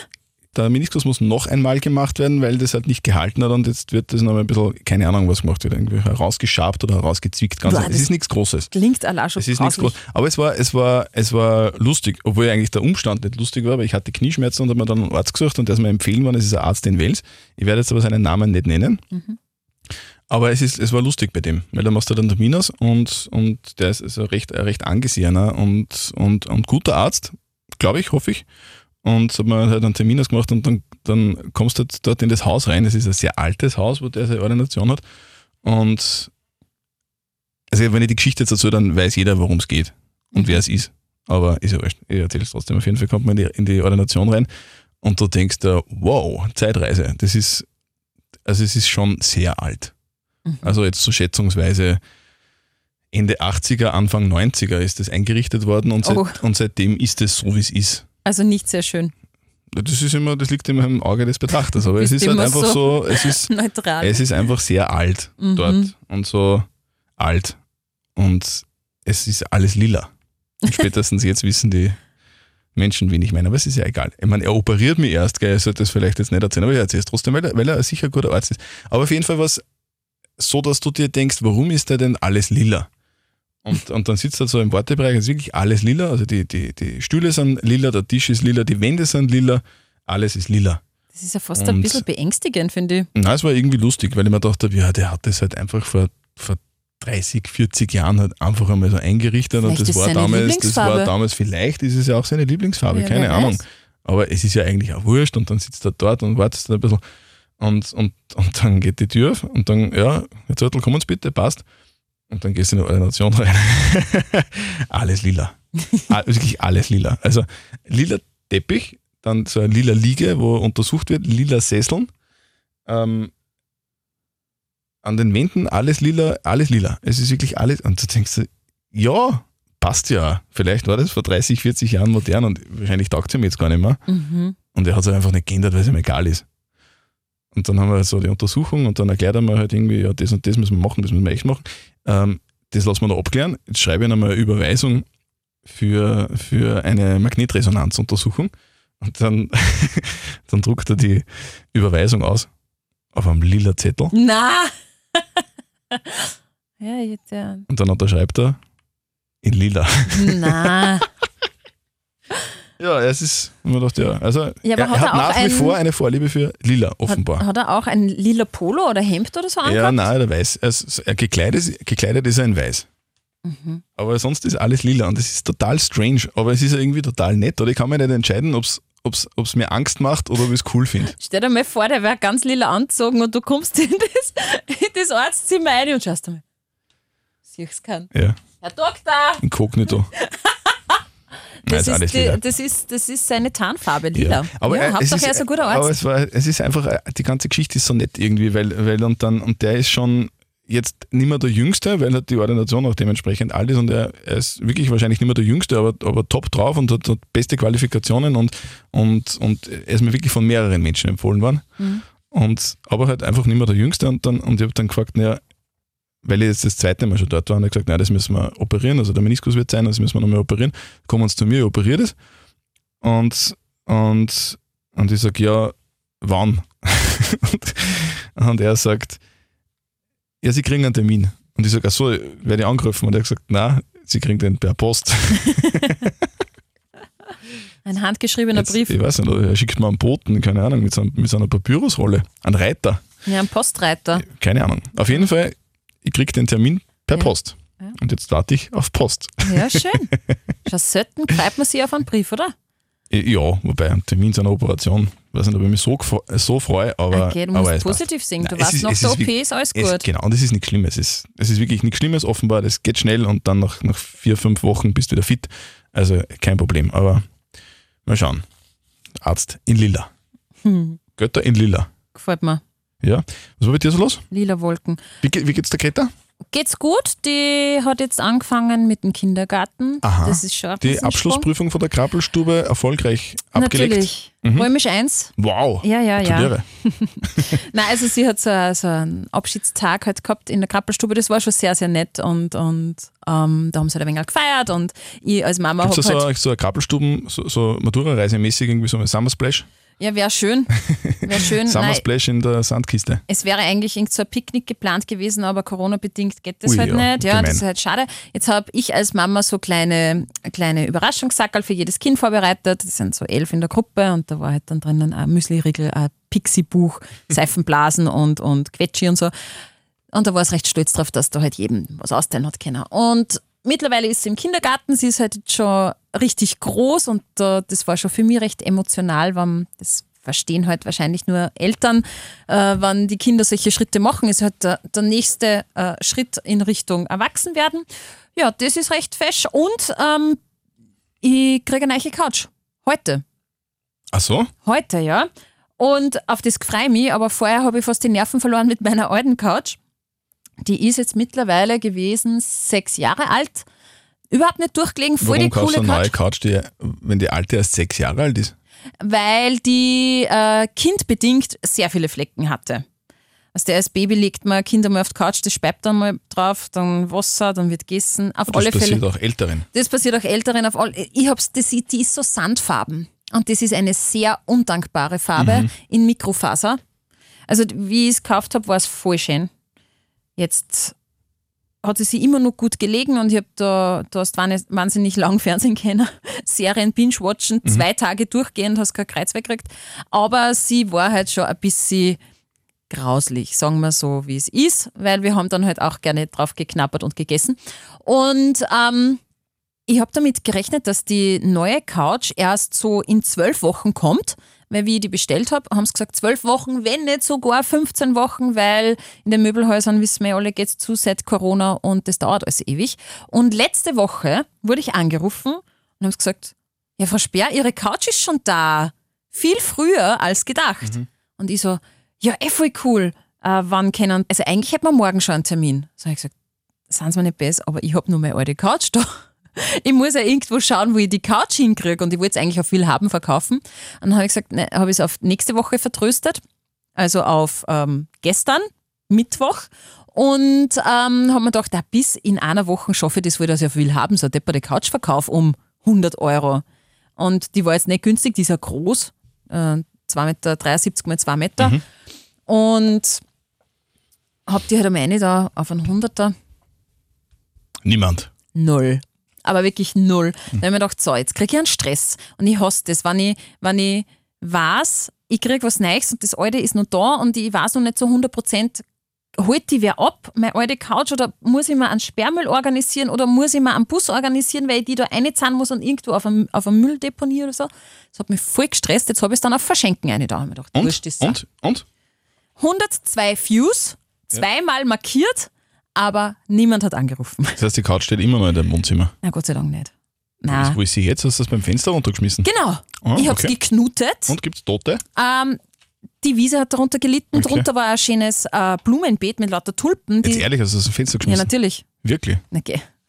Speaker 3: Der Meniskus muss noch einmal gemacht werden, weil das halt nicht gehalten hat und jetzt wird das noch ein bisschen, keine Ahnung, was gemacht wird, irgendwie herausgeschabt oder herausgezwickt. Ganz es
Speaker 4: das-
Speaker 3: ist nichts Großes.
Speaker 4: klingt allein schon
Speaker 3: Es ist nichts. Großes. Aber es war, es, war, es war lustig, obwohl eigentlich der Umstand nicht lustig war, weil ich hatte Knieschmerzen und habe mir dann einen Arzt gesucht und der ist mir empfehlen worden, es ist ein Arzt in Wales. Ich werde jetzt aber seinen Namen nicht nennen. Aber es, ist, es war lustig bei dem, weil da machst du dann Termin aus und, und der ist also recht, ein recht angesehener und, und, und guter Arzt, glaube ich, hoffe ich. Und hat mir halt einen Termin ausgemacht und dann, dann kommst du halt dort in das Haus rein. Es ist ein sehr altes Haus, wo der seine Ordination hat. Und also wenn ich die Geschichte jetzt dazu, dann weiß jeder, worum es geht und wer es ist. aber ist ja wurscht. Ich erzähle es trotzdem. Auf jeden Fall kommt man in die, in die Ordination rein und du denkst da, wow, Zeitreise. Das ist, also es ist schon sehr alt. Also jetzt so schätzungsweise Ende 80er, Anfang 90er ist das eingerichtet worden und, seit,
Speaker 4: Oh.
Speaker 3: und seitdem ist es so, wie es ist.
Speaker 4: Also nicht sehr schön.
Speaker 3: Das ist immer, das liegt immer im Auge des Betrachters, aber es ist halt einfach
Speaker 4: so-
Speaker 3: so, es ist,
Speaker 4: Neutral.
Speaker 3: es ist einfach sehr alt dort und so alt und es ist alles lila. Und spätestens jetzt wissen die Menschen, wen ich meine, aber es ist ja egal. Ich meine, er operiert mich erst, gell, ich sollte das vielleicht jetzt nicht erzählen, aber ich erzähle es trotzdem, weil er, weil er sicher ein guter Arzt ist. Aber auf jeden Fall was so, dass du dir denkst, warum ist da denn alles lila? Und, und dann sitzt er so im Wartebereich, es ist wirklich alles lila, also die, die, die Stühle sind lila, der Tisch ist lila, die Wände sind lila, alles ist lila.
Speaker 4: Das ist ja fast ein
Speaker 3: Und-
Speaker 4: bisschen beängstigend, finde ich.
Speaker 3: Na, es war irgendwie lustig, weil ich mir dachte, ja, der hat das halt einfach vor, vor 30, 40 Jahren halt einfach einmal so eingerichtet und das war, damals, das war damals, vielleicht ist es ja auch seine Lieblingsfarbe,
Speaker 4: Ja,
Speaker 3: keine Ahnung.
Speaker 4: weiß.
Speaker 3: Aber es ist ja eigentlich auch wurscht und dann sitzt er dort und wartet ein bisschen und, und, und dann geht die Tür auf und dann, ja, Herr Zörtl, kommen Sie bitte, passt. Und dann gehst du in die Ordination rein. alles lila. Ah, Wirklich alles lila. Also lila Teppich, dann so eine lila Liege, wo untersucht wird, lila Sesseln. Ähm, an den Wänden alles lila, alles lila. Es ist wirklich alles. Und du denkst, ja, passt ja. Vielleicht war das vor 30, 40 Jahren modern und wahrscheinlich taugt es ihm jetzt gar nicht mehr.
Speaker 4: Mhm.
Speaker 3: Und er hat es einfach nicht geändert, weil es ihm egal ist. Und dann haben wir so die Untersuchung und dann erklärt er mir halt irgendwie, ja, das und das müssen wir machen, das müssen wir echt machen. Ähm, das lassen wir noch abklären. Jetzt schreibe ich ihm eine Überweisung für, für eine Magnetresonanzuntersuchung. Und dann, dann druckt er die Überweisung aus auf einem lila Zettel
Speaker 4: Na! ja, jetzt, ja.
Speaker 3: und dann unterschreibt er in lila.
Speaker 4: Na.
Speaker 3: Ja, es ist, ich mir gedacht, ja. Also,
Speaker 4: Ja, aber
Speaker 3: er,
Speaker 4: hat
Speaker 3: er
Speaker 4: er
Speaker 3: hat nach wie
Speaker 4: ein-
Speaker 3: vor eine Vorliebe für lila, offenbar.
Speaker 4: Hat, hat er auch ein lila Polo oder Hemd oder so
Speaker 3: Ja,
Speaker 4: angehabt?
Speaker 3: nein, der weiß. Er, ist- er gekleidet, gekleidet ist er in weiß.
Speaker 4: Mhm.
Speaker 3: Aber sonst ist alles lila und das ist total strange. Aber es ist ja irgendwie total nett. Oder ich kann mir nicht entscheiden, ob es mir Angst macht oder ob ich es cool finde.
Speaker 4: Stell dir mal vor, der wäre ganz lila angezogen und du kommst in das, in das Arztzimmer rein und schaust einmal. Siehst kann.
Speaker 3: Ja,
Speaker 4: Herr Doktor!
Speaker 3: inkognito.
Speaker 4: Das
Speaker 3: ist
Speaker 4: die, das, ist, das ist seine Tarnfarbe, lila.
Speaker 3: Ja. Aber,
Speaker 4: ja,
Speaker 3: es
Speaker 4: Hauptsache
Speaker 3: ist,
Speaker 4: er ist ein guter
Speaker 3: aber
Speaker 4: Arzt.
Speaker 3: es, war, es ist einfach, äh, die ganze Geschichte ist so nett irgendwie, weil, weil und dann, und der ist schon jetzt nicht mehr der Jüngste, weil halt die Ordination auch dementsprechend alt ist und er, er ist wirklich wahrscheinlich nicht mehr der Jüngste, aber, aber top drauf und hat, hat beste Qualifikationen und, und, und er ist mir wirklich von mehreren Menschen empfohlen worden.
Speaker 4: Mhm.
Speaker 3: Und, aber halt einfach nicht mehr der Jüngste und, dann, und ich habe dann gefragt, naja, weil ich jetzt das zweite Mal schon dort war und er gesagt, nein, das müssen wir operieren, also der Meniskus wird sein, das müssen wir nochmal operieren. Kommen uns zu mir, ich operiere das. Und, und, und ich sage, ja, wann? und, und er sagt, ja, Sie kriegen einen Termin. Und ich sage, ach so, werde ich angerufen? Und er hat gesagt, nein, Sie kriegen den per Post.
Speaker 4: Ein handgeschriebener
Speaker 3: Jetzt,
Speaker 4: Brief.
Speaker 3: Ich weiß nicht, er schickt mir einen Boten, keine Ahnung, mit so, mit so einer Papyrusrolle, einen Reiter,
Speaker 4: Ja, ein Postreiter.
Speaker 3: keine Ahnung. Auf jeden Fall, ich kriege den Termin per
Speaker 4: Ja.
Speaker 3: Post.
Speaker 4: Ja.
Speaker 3: Und jetzt warte ich auf Post.
Speaker 4: Ja, schön. Schau, selten greift man sich auf einen Brief, oder?
Speaker 3: Ja, wobei ein Termin zu einer Operation, weiß nicht, ob ich mich so, so freue, aber,
Speaker 4: Okay, du
Speaker 3: aber
Speaker 4: musst
Speaker 3: es passt.
Speaker 4: positiv sehen. Du
Speaker 3: es ist-
Speaker 4: nach
Speaker 3: es
Speaker 4: der
Speaker 3: ist
Speaker 4: OP ist alles
Speaker 3: Es,
Speaker 4: gut.
Speaker 3: genau, das ist nichts Schlimmes. Es, es ist wirklich nichts Schlimmes, offenbar. Das geht schnell und dann nach, nach vier, fünf Wochen bist du wieder fit. Also kein Problem. Aber mal schauen. Arzt in Lila.
Speaker 4: Hm,
Speaker 3: Götter in Lila.
Speaker 4: gefällt mir.
Speaker 3: Ja. Was war bei dir so los?
Speaker 4: Lila Wolken.
Speaker 3: Wie, wie geht's der Greta?
Speaker 4: Geht's gut? Die hat jetzt angefangen mit dem Kindergarten.
Speaker 3: Aha.
Speaker 4: Das ist schon ein
Speaker 3: Die. Abschlussprüfung von der Krabbelstube erfolgreich abgelegt.
Speaker 4: Natürlich.
Speaker 3: Mhm.
Speaker 4: Römisch 1.
Speaker 3: Wow.
Speaker 4: Ja, ja, ja.
Speaker 3: Gratuliere.
Speaker 4: Nein, also sie hat so, so einen Abschiedstag halt gehabt in der Krabbelstube. Das war schon sehr, sehr nett und, und ähm, da haben sie halt ein wenig gefeiert und ich als Mama habe halt.
Speaker 3: so, so eine Krabbelstuben, so, so Matura-Reisemäßig, irgendwie so ein Summer Splash?
Speaker 4: Ja, wäre schön. Wäre schön.
Speaker 3: Summer Splash in der Sandkiste.
Speaker 4: es wäre eigentlich irgend so ein Picknick geplant gewesen, aber Corona-bedingt geht das
Speaker 3: Ui,
Speaker 4: halt
Speaker 3: ja,
Speaker 4: nicht. Ja,
Speaker 3: gemein.
Speaker 4: das ist halt schade. Jetzt habe ich als Mama so kleine, kleine Überraschungssackerl für jedes Kind vorbereitet. Das sind so elf in der Gruppe und da war halt dann drinnen ein Müsli-Riegel, ein Pixie-Buch, Seifenblasen und, und Quetschi und so. Und da war es recht stolz drauf, dass da halt jedem was austeilen hat können. Und mittlerweile ist sie im Kindergarten, sie ist halt jetzt schon richtig groß und äh, das war schon für mich recht emotional, weil das verstehen halt wahrscheinlich nur Eltern, äh, wann die Kinder solche Schritte machen, ist halt der, der nächste äh, Schritt in Richtung Erwachsenwerden. Ja, das ist recht fesch und ähm, ich kriege eine neue Couch. Heute.
Speaker 3: Ach so?
Speaker 4: Heute, ja. Und auf das freue ich mich, aber vorher habe ich fast die Nerven verloren mit meiner alten Couch. Die ist jetzt mittlerweile gewesen sechs Jahre alt. Überhaupt nicht durchgelegen, voll
Speaker 3: Warum
Speaker 4: die
Speaker 3: kaufst du
Speaker 4: coole
Speaker 3: eine neue
Speaker 4: Couch.
Speaker 3: Couch, die, wenn die alte erst sechs Jahre alt ist?
Speaker 4: Weil die äh, kindbedingt sehr viele Flecken hatte. Also der als Baby legt man Kind einmal auf die Couch, das speibt dann mal drauf, dann Wasser, dann wird gegessen. Auf
Speaker 3: Das
Speaker 4: alle
Speaker 3: passiert
Speaker 4: Fälle.
Speaker 3: auch Älteren.
Speaker 4: Das passiert auch Älteren. Auf all, ich hab's, das, die ist so sandfarben. Und das ist eine sehr undankbare Farbe
Speaker 3: Mhm.
Speaker 4: in Mikrofaser. Also wie ich es gekauft habe, war es voll schön. Jetzt hat sie sich immer noch gut gelegen und ich habe da, du hast wahnsinnig- lang Fernsehen können, Serien binge-watchen,
Speaker 3: Mhm.
Speaker 4: zwei Tage durchgehend, hast kein Kreuz weggekriegt. Aber sie war halt schon ein bisschen grauslich, sagen wir so, wie es ist, weil wir haben dann halt auch gerne drauf geknappert und gegessen. Und ähm, ich habe damit gerechnet, dass die neue Couch erst so in zwölf Wochen kommt, weil wie ich die bestellt habe, haben sie gesagt, zwölf Wochen, wenn nicht sogar 15 Wochen, weil in den Möbelhäusern, wissen wir alle, geht es zu seit Corona und das dauert alles ewig. Und letzte Woche wurde ich angerufen und haben sie gesagt, ja Frau Speer, Ihre Couch ist schon da. Viel früher als gedacht. Und ich so, ja eh voll cool. Äh, wann können, also eigentlich hätten wir morgen schon einen Termin. So habe ich gesagt, sind Sie mir nicht besser, aber ich habe nur meine alte Couch da. Ich muss ja irgendwo schauen, wo ich die Couch hinkriege und ich wollte es eigentlich auf viel haben verkaufen. Und dann habe ich gesagt, ne, habe ich es auf nächste Woche vertröstet, also auf ähm, gestern, Mittwoch. Und ähm, habe mir gedacht, na, bis in einer Woche schaffe ich das, wohl, dass ich auf viel haben, so ein depperte Couchverkauf um 100 Euro. Und die war jetzt nicht günstig, die ist ja groß, äh, 2,73 Meter mal 2 Meter. Und habe die halt am Ende da auf einen 100er
Speaker 3: Niemand.
Speaker 4: null. Aber wirklich null. Da habe ich mir gedacht, so, jetzt kriege ich einen Stress. Und ich hasse das, wenn ich, wenn ich weiß, ich kriege was Neues und das alte ist noch da und ich weiß noch nicht so 100 Prozent, holt die wer ab, meine alte Couch, oder muss ich mir einen Sperrmüll organisieren oder muss ich mir einen Bus organisieren, weil ich die da reinzahlen muss und irgendwo auf einem, auf einem Mülldeponie oder so. Das hat mich voll gestresst. Jetzt habe ich es dann auf Verschenken eine da. Ich mir gedacht,
Speaker 3: Und?
Speaker 4: wurscht ist so.
Speaker 3: Und? Und?
Speaker 4: 102 Views, zweimal markiert, aber niemand hat angerufen.
Speaker 3: Das heißt, die Couch steht immer noch in deinem Wohnzimmer.
Speaker 4: Na Gott sei Dank nicht. Na.
Speaker 3: Wo ist sie jetzt? Hast du das beim Fenster runtergeschmissen?
Speaker 4: Genau.
Speaker 3: Ah,
Speaker 4: ich habe es
Speaker 3: okay.
Speaker 4: geknutet.
Speaker 3: Und gibt's Tote?
Speaker 4: Ähm, die Wiese hat darunter gelitten.
Speaker 3: Okay.
Speaker 4: Drunter war ein schönes äh, Blumenbeet mit lauter Tulpen. Die,
Speaker 3: Jetzt ehrlich, hast du das Fenster
Speaker 4: ja,
Speaker 3: geschmissen?
Speaker 4: natürlich.
Speaker 3: Wirklich?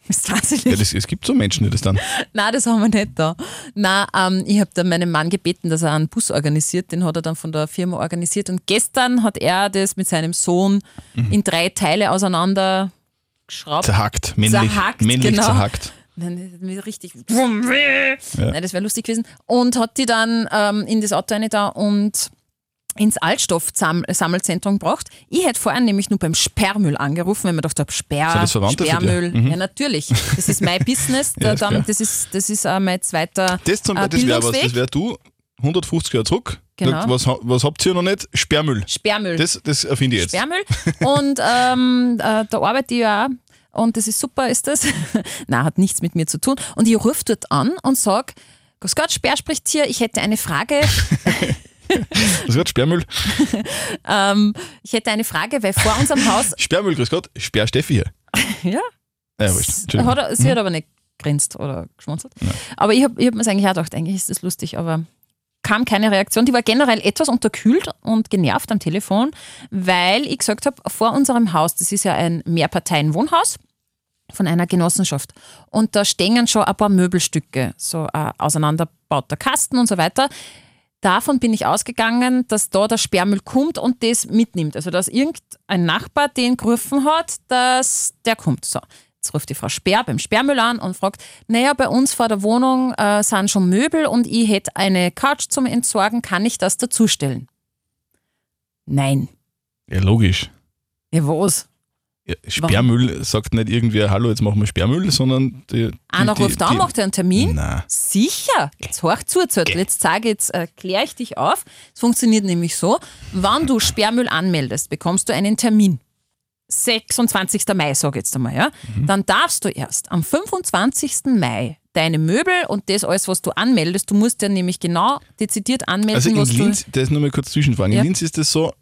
Speaker 4: Na geh. Bist wahnsinnig.
Speaker 3: Ja, das, es gibt so Menschen, die das dann.
Speaker 4: Nein, das haben wir nicht da. Nein, ähm, ich habe dann meinen Mann gebeten, dass er einen Bus organisiert. Den hat er dann von der Firma organisiert. Und gestern hat er das mit seinem Sohn
Speaker 3: Mhm.
Speaker 4: in drei Teile auseinander geschraubt.
Speaker 3: Zerhackt, männlich,
Speaker 4: Zerhackt,
Speaker 3: männlich
Speaker 4: genau.
Speaker 3: zerhackt.
Speaker 4: Nein, das richtig. Nein, das wäre lustig gewesen. Und hat die dann ähm, in das Auto eine da und ins Altstoffsammelzentrum gebracht. Ich hätte vorher nämlich nur beim Sperrmüll angerufen, wenn man Sperr,
Speaker 3: das Verwandte von dir?
Speaker 4: Sperrmüll.
Speaker 3: Mhm.
Speaker 4: Ja, natürlich. Das ist mein Business.
Speaker 3: Ja,
Speaker 4: Da,
Speaker 3: ist
Speaker 4: dann, das ist, das ist auch mein zweiter
Speaker 3: Das, zum,
Speaker 4: äh,
Speaker 3: das wäre was, das wäre du 150 Jahre zurück.
Speaker 4: Genau.
Speaker 3: Was, was habt ihr noch nicht? Sperrmüll.
Speaker 4: Sperrmüll.
Speaker 3: Das, das erfinde ich jetzt.
Speaker 4: Sperrmüll. Und ähm, äh, da arbeite ich ja auch. Und das ist super, ist das. Nein, hat nichts mit mir zu tun. Und ich rufe dort an und sage, Grüß Gott, Sperr spricht hier. Ich hätte eine Frage.
Speaker 3: Das wird Sperrmüll.
Speaker 4: ähm, ich hätte eine Frage, weil vor unserem Haus.
Speaker 3: Sperrmüll, grüß Gott. Sperr Steffi hier.
Speaker 4: Ja,
Speaker 3: Ja, wurscht.
Speaker 4: Hat er, sie hat aber nicht grinst oder geschmunzelt. Aber ich habe ich hab mir eigentlich auch gedacht, eigentlich ist das lustig, aber kam keine Reaktion. Die war generell etwas unterkühlt und genervt am Telefon, weil ich gesagt habe, vor unserem Haus, das ist ja ein Mehrparteien-Wohnhaus von einer Genossenschaft und da stehen schon ein paar Möbelstücke, so ein auseinanderbauter Kasten und so weiter. Davon bin ich ausgegangen, dass da der Sperrmüll kommt und das mitnimmt. Also, dass irgendein Nachbar den gerufen hat, dass der kommt. So, jetzt ruft die Frau Sperr beim Sperrmüll an und fragt, naja, bei uns vor der Wohnung äh, sind schon Möbel und ich hätte eine Couch zum Entsorgen, kann ich das dazustellen? Nein.
Speaker 3: Ja, logisch.
Speaker 4: Ja, was?
Speaker 3: Sperrmüll sagt nicht irgendwer, hallo, jetzt machen wir Sperrmüll, sondern die, die,
Speaker 4: Einer
Speaker 3: die,
Speaker 4: ruft an, macht er einen Termin.
Speaker 3: Nein.
Speaker 4: Sicher, jetzt horch zu, Zettel. Jetzt sage ich, jetzt äh, kläre ich dich auf. Es funktioniert nämlich so, wenn du Sperrmüll anmeldest, bekommst du einen Termin. 26. Mai, sage ich jetzt einmal, ja.
Speaker 3: Mhm.
Speaker 4: Dann darfst du erst am 25. Mai deine Möbel und das alles, was du anmeldest, du musst ja nämlich genau dezidiert anmelden,
Speaker 3: Also in
Speaker 4: was
Speaker 3: Linz, das ist nur mal kurz zwischenfragen.
Speaker 4: Ja.
Speaker 3: In Linz ist das so,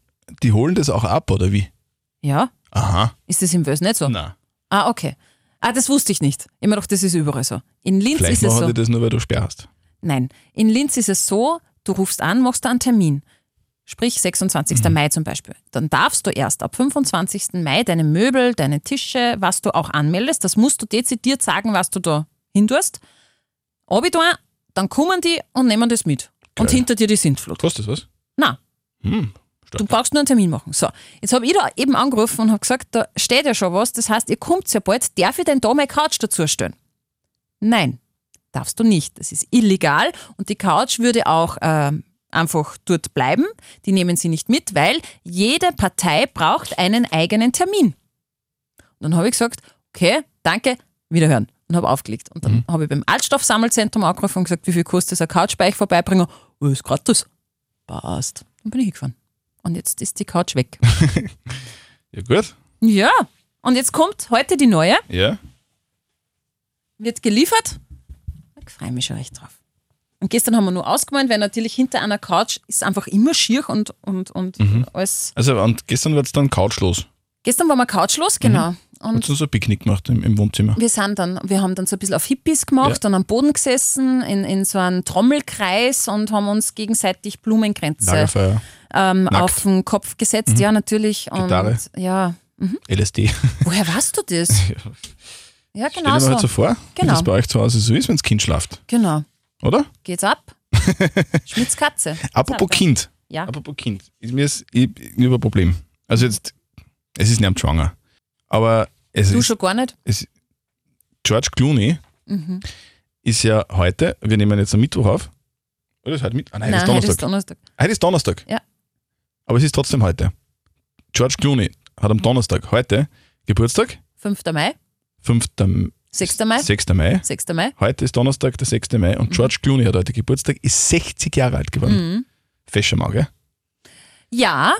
Speaker 3: die holen das auch ab, oder wie?
Speaker 4: du. Ja,
Speaker 3: Aha.
Speaker 4: ist das im Wels nicht so?
Speaker 3: Na.
Speaker 4: Ah, okay. Ah, das wusste ich nicht. Immer doch, das ist überall so. In Linz
Speaker 3: Vielleicht
Speaker 4: ist es so.
Speaker 3: die das nur, weil du Sperr hast.
Speaker 4: Nein, in Linz ist es so, du rufst an, machst da einen Termin. Sprich 26.
Speaker 3: Mhm.
Speaker 4: Mai zum Beispiel. Dann darfst du erst ab 25. Mai deine Möbel, deine Tische, was du auch anmeldest, das musst du dezidiert sagen, was du da hindurst. Abitun, dann kommen die und nehmen das mit. Und
Speaker 3: Geil.
Speaker 4: hinter dir die Sintflut.
Speaker 3: Kostet das was?
Speaker 4: Na,
Speaker 3: Hm.
Speaker 4: Du brauchst nur einen Termin machen. So, jetzt habe ich da eben angerufen und habe gesagt, da steht ja schon was, das heißt, ihr kommt ja bald, darf ich denn da meine Couch dazu stellen? Nein, darfst du nicht. Das ist illegal und die Couch würde auch ähm, einfach dort bleiben. Die nehmen sie nicht mit, weil jede Partei braucht einen eigenen Termin. Und dann habe ich gesagt, okay, danke, wiederhören. Und habe aufgelegt. Und dann habe ich beim Altstoffsammelzentrum angerufen und gesagt, wie viel kostet es, eine Couch bei euch vorbeibringen? Oh, ist gratis. Passt. Dann bin ich hingefahren. Und jetzt ist die Couch weg.
Speaker 3: Ja, gut.
Speaker 4: ja. Und jetzt kommt heute die neue,
Speaker 3: Ja.
Speaker 4: wird geliefert. Ich freue mich schon recht drauf. Und gestern haben wir nur ausgemeint, weil natürlich hinter einer Couch ist einfach immer schier und, und, und alles.
Speaker 3: Also, und gestern wird es dann couchlos.
Speaker 4: Gestern waren wir couchlos, genau. Und
Speaker 3: Hast du so ein Picknick gemacht im, im Wohnzimmer?
Speaker 4: wir sind dann, wir haben dann so ein bisschen auf Hippies gemacht und am Boden gesessen, in, in so einem Trommelkreis und haben uns gegenseitig Blumenkränze
Speaker 3: Lagerfeuer,
Speaker 4: ähm.
Speaker 3: Mhm.
Speaker 4: auf den Kopf gesetzt. Ja, natürlich. Und
Speaker 3: Gitarre.
Speaker 4: ja.
Speaker 3: LSD.
Speaker 4: Woher weißt du das? Ja,
Speaker 3: Stell
Speaker 4: genau
Speaker 3: dir mal halt
Speaker 4: so.
Speaker 3: so vor, wie
Speaker 4: Genau.
Speaker 3: das bei euch zu Hause so ist, wenn das Kind schlaft.
Speaker 4: Genau.
Speaker 3: Oder?
Speaker 4: Geht's ab? Schmitz Katze.
Speaker 3: Apropos Kind.
Speaker 4: Ja.
Speaker 3: Apropos Kind. Ist mir ist, ich, ich ein Problem. Also jetzt, es ist nicht schwanger. Aber es
Speaker 4: Du
Speaker 3: ist,
Speaker 4: schon gar nicht?
Speaker 3: es, George Clooney
Speaker 4: Mhm.
Speaker 3: ist ja heute, wir nehmen jetzt am Mittwoch auf. Oder ist heute Mittwoch? Ah, nein,
Speaker 4: Nein,
Speaker 3: heute ist
Speaker 4: heute
Speaker 3: Donnerstag.
Speaker 4: ist Donnerstag.
Speaker 3: Heute ist Donnerstag.
Speaker 4: Ja.
Speaker 3: Aber es ist trotzdem heute. George Clooney hat am Donnerstag heute Geburtstag,
Speaker 4: 5. Mai,
Speaker 3: 5.
Speaker 4: 6. Mai,
Speaker 3: 6. Mai.
Speaker 4: 6. Mai.
Speaker 3: Heute ist Donnerstag, der 6. Mai und George Clooney hat heute Geburtstag, ist 60 Jahre alt geworden.
Speaker 4: Mhm.
Speaker 3: Fescher Mann, gell?
Speaker 4: Ja,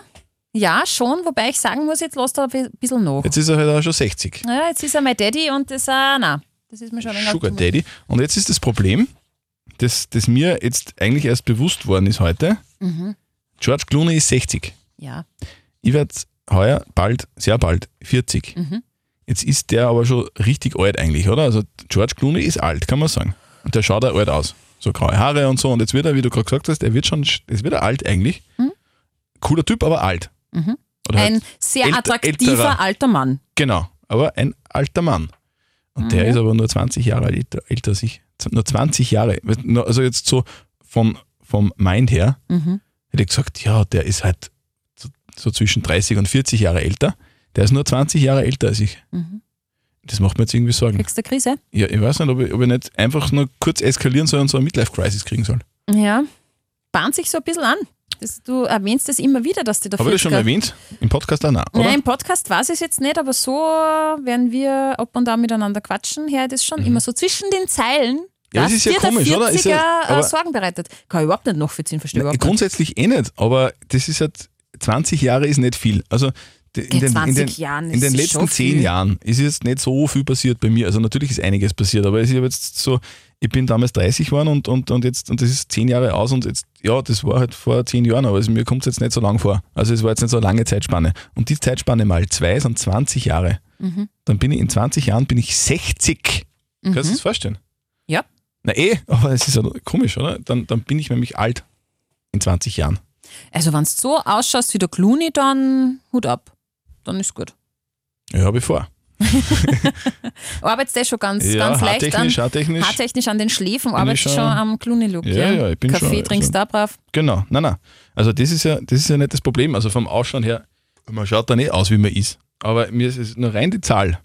Speaker 4: ja, schon, wobei ich sagen muss, jetzt lässt er ein bisschen nach.
Speaker 3: Jetzt ist er halt auch schon 60.
Speaker 4: Ja, jetzt ist er mein Daddy und das, äh, nein, das ist mir schon ein
Speaker 3: Sugar. Daddy. Und jetzt ist das Problem, das, das mir jetzt eigentlich erst bewusst worden ist heute.
Speaker 4: Mhm.
Speaker 3: George Clooney ist 60.
Speaker 4: Ja,
Speaker 3: Ich werde heuer bald, sehr bald, 40.
Speaker 4: Mhm.
Speaker 3: Jetzt ist der aber schon richtig alt eigentlich, oder? Also George Clooney ist alt, kann man sagen. Und der schaut auch alt aus. So graue Haare und so. Und jetzt wird er, wie du gerade gesagt hast, er wird schon, jetzt wird er alt eigentlich. Cooler Typ, aber alt. Oder halt-
Speaker 4: Mhm. ein sehr attraktiver
Speaker 3: älterer.
Speaker 4: alter Mann.
Speaker 3: Genau, aber ein alter Mann. Und
Speaker 4: Mhm.
Speaker 3: der ist aber nur 20 Jahre älter, älter als ich. Nur 20 Jahre. Also jetzt so vom, vom Mind her,
Speaker 4: Mhm.
Speaker 3: Hätte gesagt, ja, der ist halt so, so zwischen 30 und 40 Jahre älter. Der ist nur 20 Jahre älter als ich.
Speaker 4: Mhm.
Speaker 3: Das macht mir jetzt irgendwie Sorgen.
Speaker 4: Kriegst du eine Krise?
Speaker 3: Ja, ich weiß nicht, ob ich, ob ich nicht einfach nur kurz eskalieren soll und so eine Midlife-Crisis kriegen soll.
Speaker 4: Ja, bahnt sich so ein bisschen an. Das, du erwähnst es immer wieder, dass die da
Speaker 3: Habe ich das schon
Speaker 4: 40er
Speaker 3: erwähnt? Im Podcast auch noch, oder?
Speaker 4: Nein, im Podcast weiß ich es jetzt nicht, aber so werden wir ab und an miteinander quatschen. Her, das schon immer so zwischen den Zeilen.
Speaker 3: Mhm. Ja, das ist ja komisch,
Speaker 4: der
Speaker 3: oder?
Speaker 4: 40er
Speaker 3: Ist ja-
Speaker 4: äh,
Speaker 3: aber-
Speaker 4: Sorgen bereitet. Kann ich überhaupt nicht nachvollziehen, verstehe
Speaker 3: Na,
Speaker 4: überhaupt nicht.
Speaker 3: grundsätzlich eh nicht, aber das ist halt, 20 Jahre ist nicht viel. Also in den, in
Speaker 4: 20
Speaker 3: den,
Speaker 4: Jahren
Speaker 3: in den letzten
Speaker 4: schon
Speaker 3: 10
Speaker 4: viel.
Speaker 3: Jahren ist jetzt nicht so viel passiert bei mir. Also natürlich ist einiges passiert, aber es ist jetzt so, ich bin damals 30 geworden und, und, und jetzt, und das ist 10 Jahre aus und jetzt, ja, das war halt vor 10 Jahren, aber es, mir kommt es jetzt nicht so lang vor. Also es war jetzt nicht so eine lange Zeitspanne. Und die Zeitspanne mal zwei sind 20 Jahre.
Speaker 4: Mhm.
Speaker 3: Dann bin ich in 20 Jahren bin ich 60. Kannst du dir das vorstellen?
Speaker 4: Ja.
Speaker 3: Na eh, aber es ist ja komisch, oder? Dann, dann bin ich nämlich alt in 20 Jahren.
Speaker 4: Also, wenn du so ausschaust wie der Clooney, dann Hut ab. Dann ist gut.
Speaker 3: Ja, habe ich vor.
Speaker 4: Arbeitest du schon ganz,
Speaker 3: ja,
Speaker 4: ganz leicht an,
Speaker 3: haartechnisch, haartechnisch.
Speaker 4: haartechnisch an den Schläfen, arbeitest
Speaker 3: schon-
Speaker 4: schon am Clooney-Look.
Speaker 3: Ja, ja, ich bin
Speaker 4: Kaffee
Speaker 3: schon-
Speaker 4: trinkst
Speaker 3: also-
Speaker 4: da brav.
Speaker 3: Genau, nein, nein. Also das ist ja, das ist ja nicht das Problem. Also vom Ausschauen her, man schaut da nicht aus, wie man ist. Aber mir ist es nur rein die Zahl.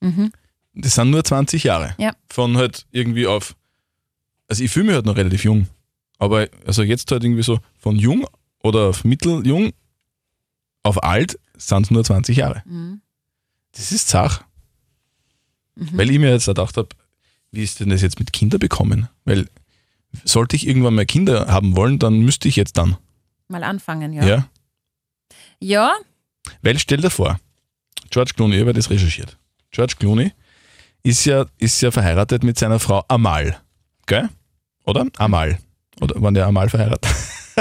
Speaker 4: Mhm.
Speaker 3: Das sind nur 20 Jahre.
Speaker 4: Ja.
Speaker 3: Von halt irgendwie auf, also ich fühle mich halt noch relativ jung. Aber also jetzt halt irgendwie so von jung oder auf mitteljung auf alt sind es nur 20 Jahre.
Speaker 4: Mhm.
Speaker 3: Das ist Sache. Weil ich mir jetzt gedacht habe, wie ist denn das jetzt mit Kinder bekommen? Weil sollte ich irgendwann mal Kinder haben wollen, dann müsste ich jetzt dann.
Speaker 4: Mal anfangen, ja.
Speaker 3: Ja.
Speaker 4: Ja,
Speaker 3: Weil stell dir vor, George Clooney, ich habe das recherchiert. George Clooney ist ja, ist ja verheiratet mit seiner Frau Amal. Gell? Oder? Amal. Oder waren der Amal verheiratet?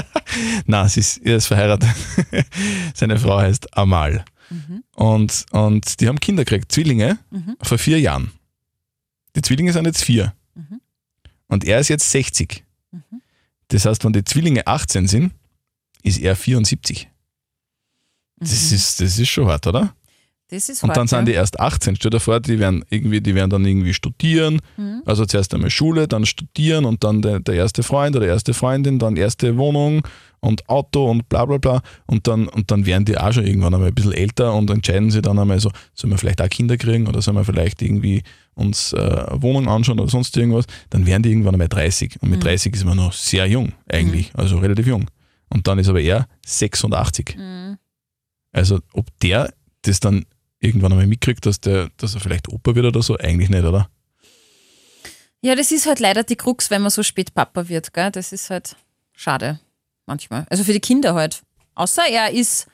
Speaker 3: Nein, sie ist, er ist verheiratet. Seine Frau heißt Amal. Und, und die haben Kinder gekriegt, Zwillinge, vor vier Jahren. Die Zwillinge sind jetzt vier. Und er ist jetzt 60. Das heißt, wenn die Zwillinge 18 sind, ist er 74. Das, ist, das ist schon hart, oder?
Speaker 4: Das ist
Speaker 3: Und
Speaker 4: hart,
Speaker 3: dann sind die erst 18. Stell dir vor, die werden irgendwie, die werden dann irgendwie studieren.
Speaker 4: Mhm.
Speaker 3: Also zuerst einmal Schule, dann studieren und dann der, der erste Freund oder erste Freundin, dann erste Wohnung und Auto und bla bla bla. Und dann, und dann werden die auch schon irgendwann einmal ein bisschen älter und entscheiden sie dann einmal so, sollen wir vielleicht auch Kinder kriegen oder sollen wir vielleicht irgendwie uns äh, eine Wohnung anschauen oder sonst irgendwas. Dann werden die irgendwann einmal 30. Und mit 30 ist man noch sehr jung eigentlich, also relativ jung. Und dann ist aber er 86. Also ob der das dann irgendwann einmal mitkriegt, dass, der, dass er vielleicht Opa wird oder so, eigentlich nicht, oder?
Speaker 4: Ja, das ist halt leider die Krux, wenn man so spät Papa wird, gell? Das ist halt schade manchmal. Also für die Kinder halt. Außer er ist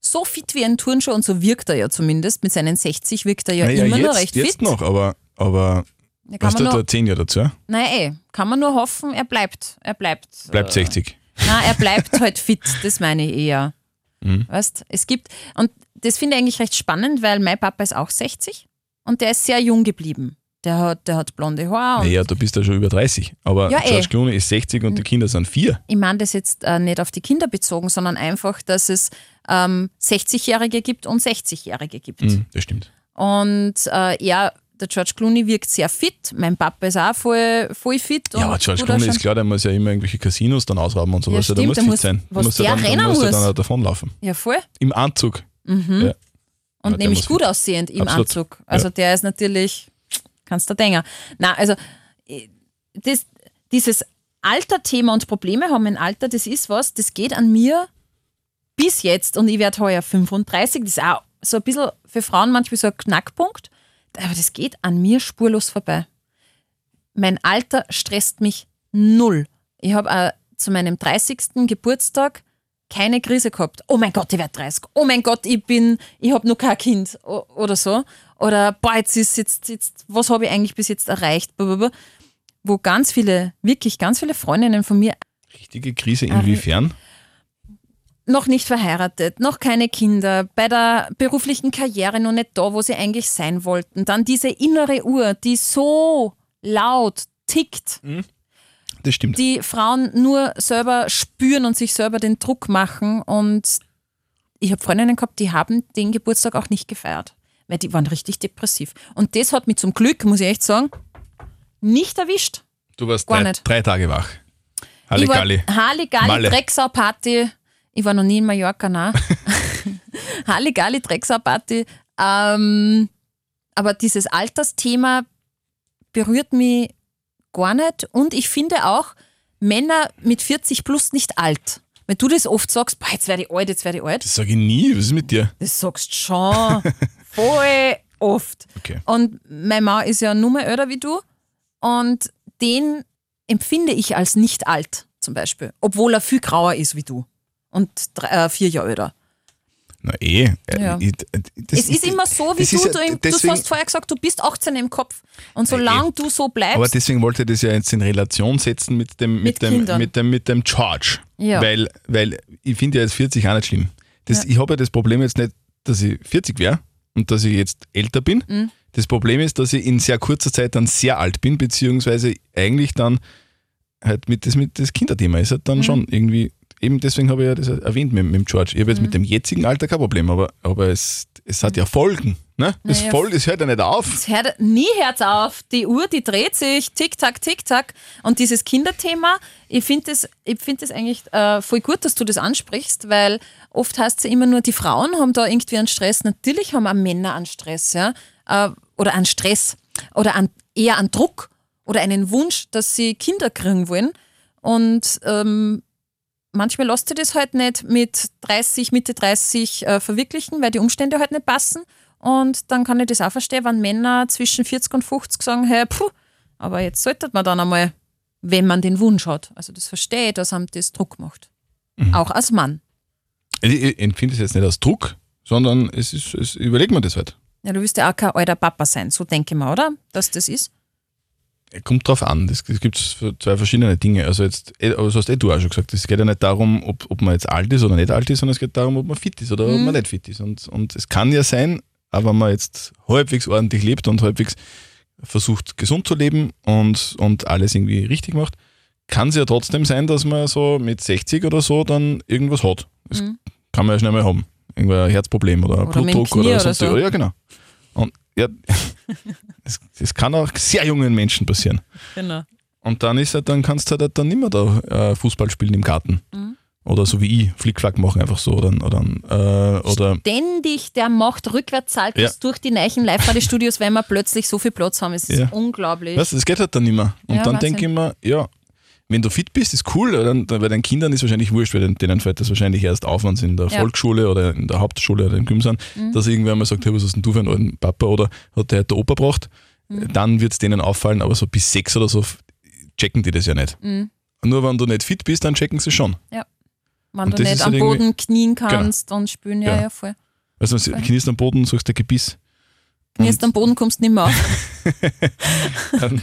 Speaker 4: so fit wie ein Turnschuh und so wirkt er ja zumindest. Mit seinen 60 wirkt er ja
Speaker 3: Naja,
Speaker 4: immer
Speaker 3: jetzt,
Speaker 4: noch recht
Speaker 3: jetzt
Speaker 4: fit.
Speaker 3: noch, aber, aber
Speaker 4: Ja, kann,
Speaker 3: weißt
Speaker 4: man
Speaker 3: du,
Speaker 4: nur,
Speaker 3: da 10 Jahre dazu, ja?
Speaker 4: nein, ey, kann man nur hoffen, er bleibt. Er bleibt.
Speaker 3: bleibt
Speaker 4: äh,
Speaker 3: 60.
Speaker 4: Nein, er bleibt halt fit, das meine ich eher.
Speaker 3: Mhm.
Speaker 4: Weißt, es gibt, und das finde ich eigentlich recht spannend, weil mein Papa ist auch 60 und der ist sehr jung geblieben. Der hat, der hat blonde Haare
Speaker 3: Naja, du bist ja schon über 30. Aber
Speaker 4: Ja, eh.
Speaker 3: George Clooney ist 60 und die Kinder sind vier.
Speaker 4: ich meine das jetzt äh, nicht auf die Kinder bezogen, sondern einfach, dass es ähm, 60-Jährige gibt und 60-Jährige gibt.
Speaker 3: Mhm, das stimmt.
Speaker 4: Und äh, er, der George Clooney wirkt sehr fit. Mein Papa ist auch voll, voll fit.
Speaker 3: Ja, aber George Clooney ist klar, der muss ja immer irgendwelche Casinos dann ausrauben und so.
Speaker 4: Ja,
Speaker 3: du, der
Speaker 4: stimmt,
Speaker 3: muss
Speaker 4: der
Speaker 3: fit
Speaker 4: muss-
Speaker 3: sein.
Speaker 4: was
Speaker 3: muss ja
Speaker 4: der
Speaker 3: dann,
Speaker 4: rennen
Speaker 3: muss. er
Speaker 4: muss.
Speaker 3: dann auch davonlaufen.
Speaker 4: Ja, voll.
Speaker 3: Im Anzug. Ja.
Speaker 4: Und
Speaker 3: Ja, der
Speaker 4: nämlich
Speaker 3: muss
Speaker 4: gut aussehend im
Speaker 3: Absolut.
Speaker 4: Anzug. Also der ist natürlich, kannst du denken. Na, also äh, das, dieses Alterthema und Probleme haben im Alter, das ist was, das geht an mir bis jetzt und ich werde heuer 35, das ist auch so ein bisschen für Frauen manchmal so ein Knackpunkt, aber das geht an mir spurlos vorbei. Mein Alter stresst mich null. Ich habe zu meinem 30. Geburtstag keine Krise gehabt. Oh mein Gott, ich werde 30. Oh mein Gott, ich bin, ich habe noch kein Kind o- oder so. Oder boah, jetzt ist jetzt, jetzt was habe ich eigentlich bis jetzt erreicht? Blablabla. Wo ganz viele, wirklich ganz viele Freundinnen von mir
Speaker 3: Richtige Krise inwiefern?
Speaker 4: Noch nicht verheiratet, noch keine Kinder, bei der beruflichen Karriere noch nicht da, wo sie eigentlich sein wollten. Dann diese innere Uhr, die so laut tickt,
Speaker 3: Das stimmt.
Speaker 4: die Frauen nur selber spüren und sich selber den Druck machen. Und ich habe Freundinnen gehabt, die haben den Geburtstag auch nicht gefeiert, weil die waren richtig depressiv. Und das hat mich zum Glück, muss ich echt sagen, nicht erwischt.
Speaker 3: Du warst
Speaker 4: Gar
Speaker 3: drei,
Speaker 4: nicht.
Speaker 3: drei Tage wach. Halligalli.
Speaker 4: Halligalli. Drecksau-Party. Ich war noch nie in Mallorca, nein. Halligalli, Drecksau-Party. Ähm, aber dieses Altersthema berührt mich gar nicht. Und ich finde auch Männer mit 40 plus nicht alt. Wenn du das oft sagst, boah, jetzt werde ich alt, jetzt werde ich alt,
Speaker 3: Das sage ich nie. Was ist mit dir?
Speaker 4: das sagst du schon voll oft.
Speaker 3: Okay.
Speaker 4: Und mein Mann ist ja nur mehr älter wie du und den empfinde ich als nicht alt zum Beispiel, obwohl er viel grauer ist wie du und drei, äh, vier Jahre älter.
Speaker 3: Na eh. Äh,
Speaker 4: Ja.
Speaker 3: ich- das
Speaker 4: es ist immer so, wie du,
Speaker 3: ja-
Speaker 4: du, du hast vorher gesagt, du bist 18 im Kopf und solange du so bleibst,
Speaker 3: Aber deswegen wollte ich das ja jetzt in Relation setzen mit dem, mit
Speaker 4: Mit
Speaker 3: dem,
Speaker 4: Kindern.
Speaker 3: mit dem, mit dem Charge.
Speaker 4: Ja.
Speaker 3: Weil, weil ich finde ja jetzt 40 auch nicht schlimm. Das. Ich habe ja das Problem jetzt nicht, dass ich 40 wäre und dass ich jetzt älter bin.
Speaker 4: Mhm.
Speaker 3: Das Problem ist, dass ich in sehr kurzer Zeit dann sehr alt bin, beziehungsweise eigentlich dann halt mit das, mit das Kinderthema ist halt dann
Speaker 4: Mhm.
Speaker 3: schon irgendwie, eben deswegen habe ich ja das erwähnt mit, mit George. Ich habe jetzt
Speaker 4: Mhm.
Speaker 3: mit dem jetzigen Alter kein Problem, aber, aber es, es hat ja Folgen. Ne? Es,
Speaker 4: Naja.
Speaker 3: voll, es hört ja nicht auf.
Speaker 4: Es hört nie Herz auf. Die Uhr, die dreht sich, tick, tack, tick, tack. Und dieses Kinderthema, ich finde das, ich find das eigentlich äh, voll gut, dass du das ansprichst, weil oft heißt es ja immer nur, die Frauen haben da irgendwie einen Stress. Natürlich haben auch Männer einen Stress, ja. Äh, oder einen Stress. Oder an, eher einen Druck oder einen Wunsch, dass sie Kinder kriegen wollen. Und ähm, manchmal lässt sich das halt nicht mit 30, Mitte 30 äh, verwirklichen, weil die Umstände halt nicht passen. Und dann kann ich das auch verstehen, wenn Männer zwischen 40 und 50 sagen, hey, puh, aber jetzt sollte man dann einmal, wenn man den Wunsch hat. Also das verstehe ich, dass einem das Druck macht. Auch als Mann.
Speaker 3: Ich, ich empfinde es jetzt nicht als Druck, sondern es ist, es, überlegt man das halt.
Speaker 4: Ja, du wirst ja auch kein alter Papa sein, so denke ich mal, oder? Dass das ist.
Speaker 3: Kommt drauf an, gibt es für zwei verschiedene Dinge. Also jetzt, eh, aber das hast eh du auch schon gesagt, es geht ja nicht darum, ob, ob man jetzt alt ist oder nicht alt ist, sondern es geht darum, ob man fit ist oder ob man nicht fit ist. Und, und es kann ja sein, auch wenn man jetzt halbwegs ordentlich lebt und halbwegs versucht gesund zu leben und, und alles irgendwie richtig macht, kann es ja trotzdem sein, dass man so mit 60 oder so dann irgendwas hat. Das kann man ja schnell mal haben. Irgendein Herzproblem oder,
Speaker 4: Mhm. Oder
Speaker 3: Blutdruck oder,
Speaker 4: oder so.
Speaker 3: Ja, genau. Und ja, das, das kann auch sehr jungen Menschen passieren.
Speaker 4: Genau.
Speaker 3: Und dann ist halt, dann kannst du halt dann nicht mehr da äh, Fußball spielen im Garten.
Speaker 4: Mhm.
Speaker 3: Oder so wie ich, Flickflack machen einfach so. Oder, oder, äh, oder
Speaker 4: Ständig, der macht rückwärtssaltos
Speaker 3: Ja.
Speaker 4: durch die neuen Live-Radio-Studios, weil wir plötzlich so viel Platz haben. Es ist
Speaker 3: Ja.
Speaker 4: unglaublich.
Speaker 3: weißt das geht halt dann nicht mehr. Und
Speaker 4: Ja,
Speaker 3: dann denke ich mir, ja, wenn du fit bist, ist cool, dann, bei deinen Kindern ist wahrscheinlich wurscht, weil denen- fällt das wahrscheinlich erst auf, wenn sie in der
Speaker 4: Ja.
Speaker 3: Volksschule oder in der Hauptschule oder im Gym sind, dass irgendwer mal sagt, hey, was hast denn du für einen alten Papa oder hat der der Opa gebracht, dann wird es denen auffallen, aber so bis sechs oder so checken die das ja nicht.
Speaker 4: Mhm.
Speaker 3: Nur wenn du nicht fit bist, dann checken sie schon.
Speaker 4: Wenn
Speaker 3: Und
Speaker 4: du nicht
Speaker 3: ist
Speaker 4: am
Speaker 3: halt
Speaker 4: Boden knien kannst und spülen, ja,
Speaker 3: Genau.
Speaker 4: ja, voll.
Speaker 3: Also du knierst am Boden, suchst der Gebiss,
Speaker 4: Knierst am Boden, kommst nicht mehr auf.
Speaker 3: dann,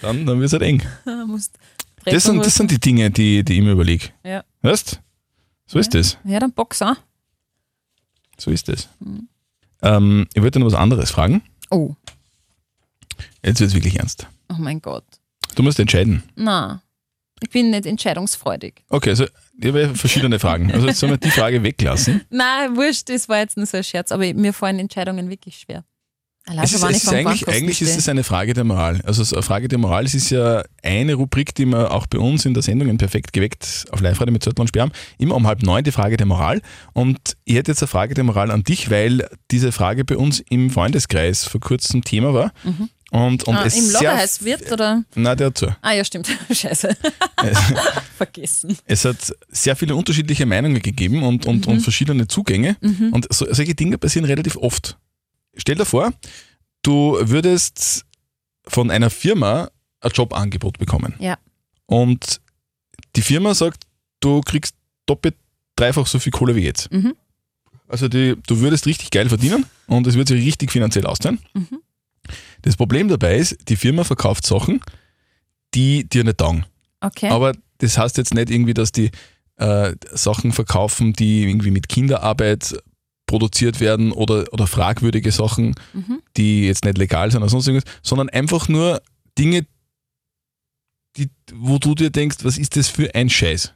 Speaker 3: dann, dann wird es halt eng.
Speaker 4: Du musst
Speaker 3: Das sind, das sind die Dinge, die, die ich mir überlege.
Speaker 4: Ja.
Speaker 3: Weißt So ist das.
Speaker 4: ja, dann box auch.
Speaker 3: So ist das. Ähm, ich wollte noch was anderes fragen.
Speaker 4: Oh,
Speaker 3: Jetzt wird es wirklich ernst.
Speaker 4: oh mein Gott.
Speaker 3: Du musst entscheiden.
Speaker 4: Na, ich bin nicht entscheidungsfreudig.
Speaker 3: Okay, also ich habe ja verschiedene Fragen. Also jetzt sollen wir die Frage weglassen.
Speaker 4: Nein, wurscht, das war jetzt nur so ein Scherz, aber mir fallen Entscheidungen wirklich schwer.
Speaker 3: Es ist, es ist eigentlich, eigentlich ist es eine Frage der Moral. Also so eine Frage der Moral, es ist ja eine Rubrik, die wir auch bei uns in der Sendung in Perfekt geweckt auf Live-Radio mit Zettel und haben. Immer um halb neun die Frage der Moral. Und ich hätte jetzt eine Frage der Moral an dich, weil diese Frage bei uns im Freundeskreis vor kurzem Thema war. Und, und
Speaker 4: ah,
Speaker 3: es
Speaker 4: Im Lagerheiß wird oder?
Speaker 3: Nein, der hat zu.
Speaker 4: Ah ja, stimmt. Scheiße. Vergessen.
Speaker 3: Es hat sehr viele unterschiedliche Meinungen gegeben und, und,
Speaker 4: Mhm.
Speaker 3: und verschiedene Zugänge. Und so, solche Dinge passieren relativ oft. Stell dir vor, du würdest von einer Firma ein Jobangebot bekommen.
Speaker 4: Ja.
Speaker 3: Und die Firma sagt, du kriegst doppelt, dreifach so viel Kohle wie jetzt.
Speaker 4: Mhm.
Speaker 3: Also die, du würdest richtig geil verdienen und es wird sich richtig finanziell auszahlen.
Speaker 4: Mhm.
Speaker 3: Das Problem dabei ist, die Firma verkauft Sachen, die dir nicht taugen.
Speaker 4: Okay.
Speaker 3: Aber das heißt jetzt nicht irgendwie, dass die äh, Sachen verkaufen, die irgendwie mit Kinderarbeit produziert werden oder, oder fragwürdige Sachen,
Speaker 4: Mhm.
Speaker 3: die jetzt nicht legal sind oder sonst irgendwas, sondern einfach nur Dinge, die, wo du dir denkst, was ist das für ein Scheiß?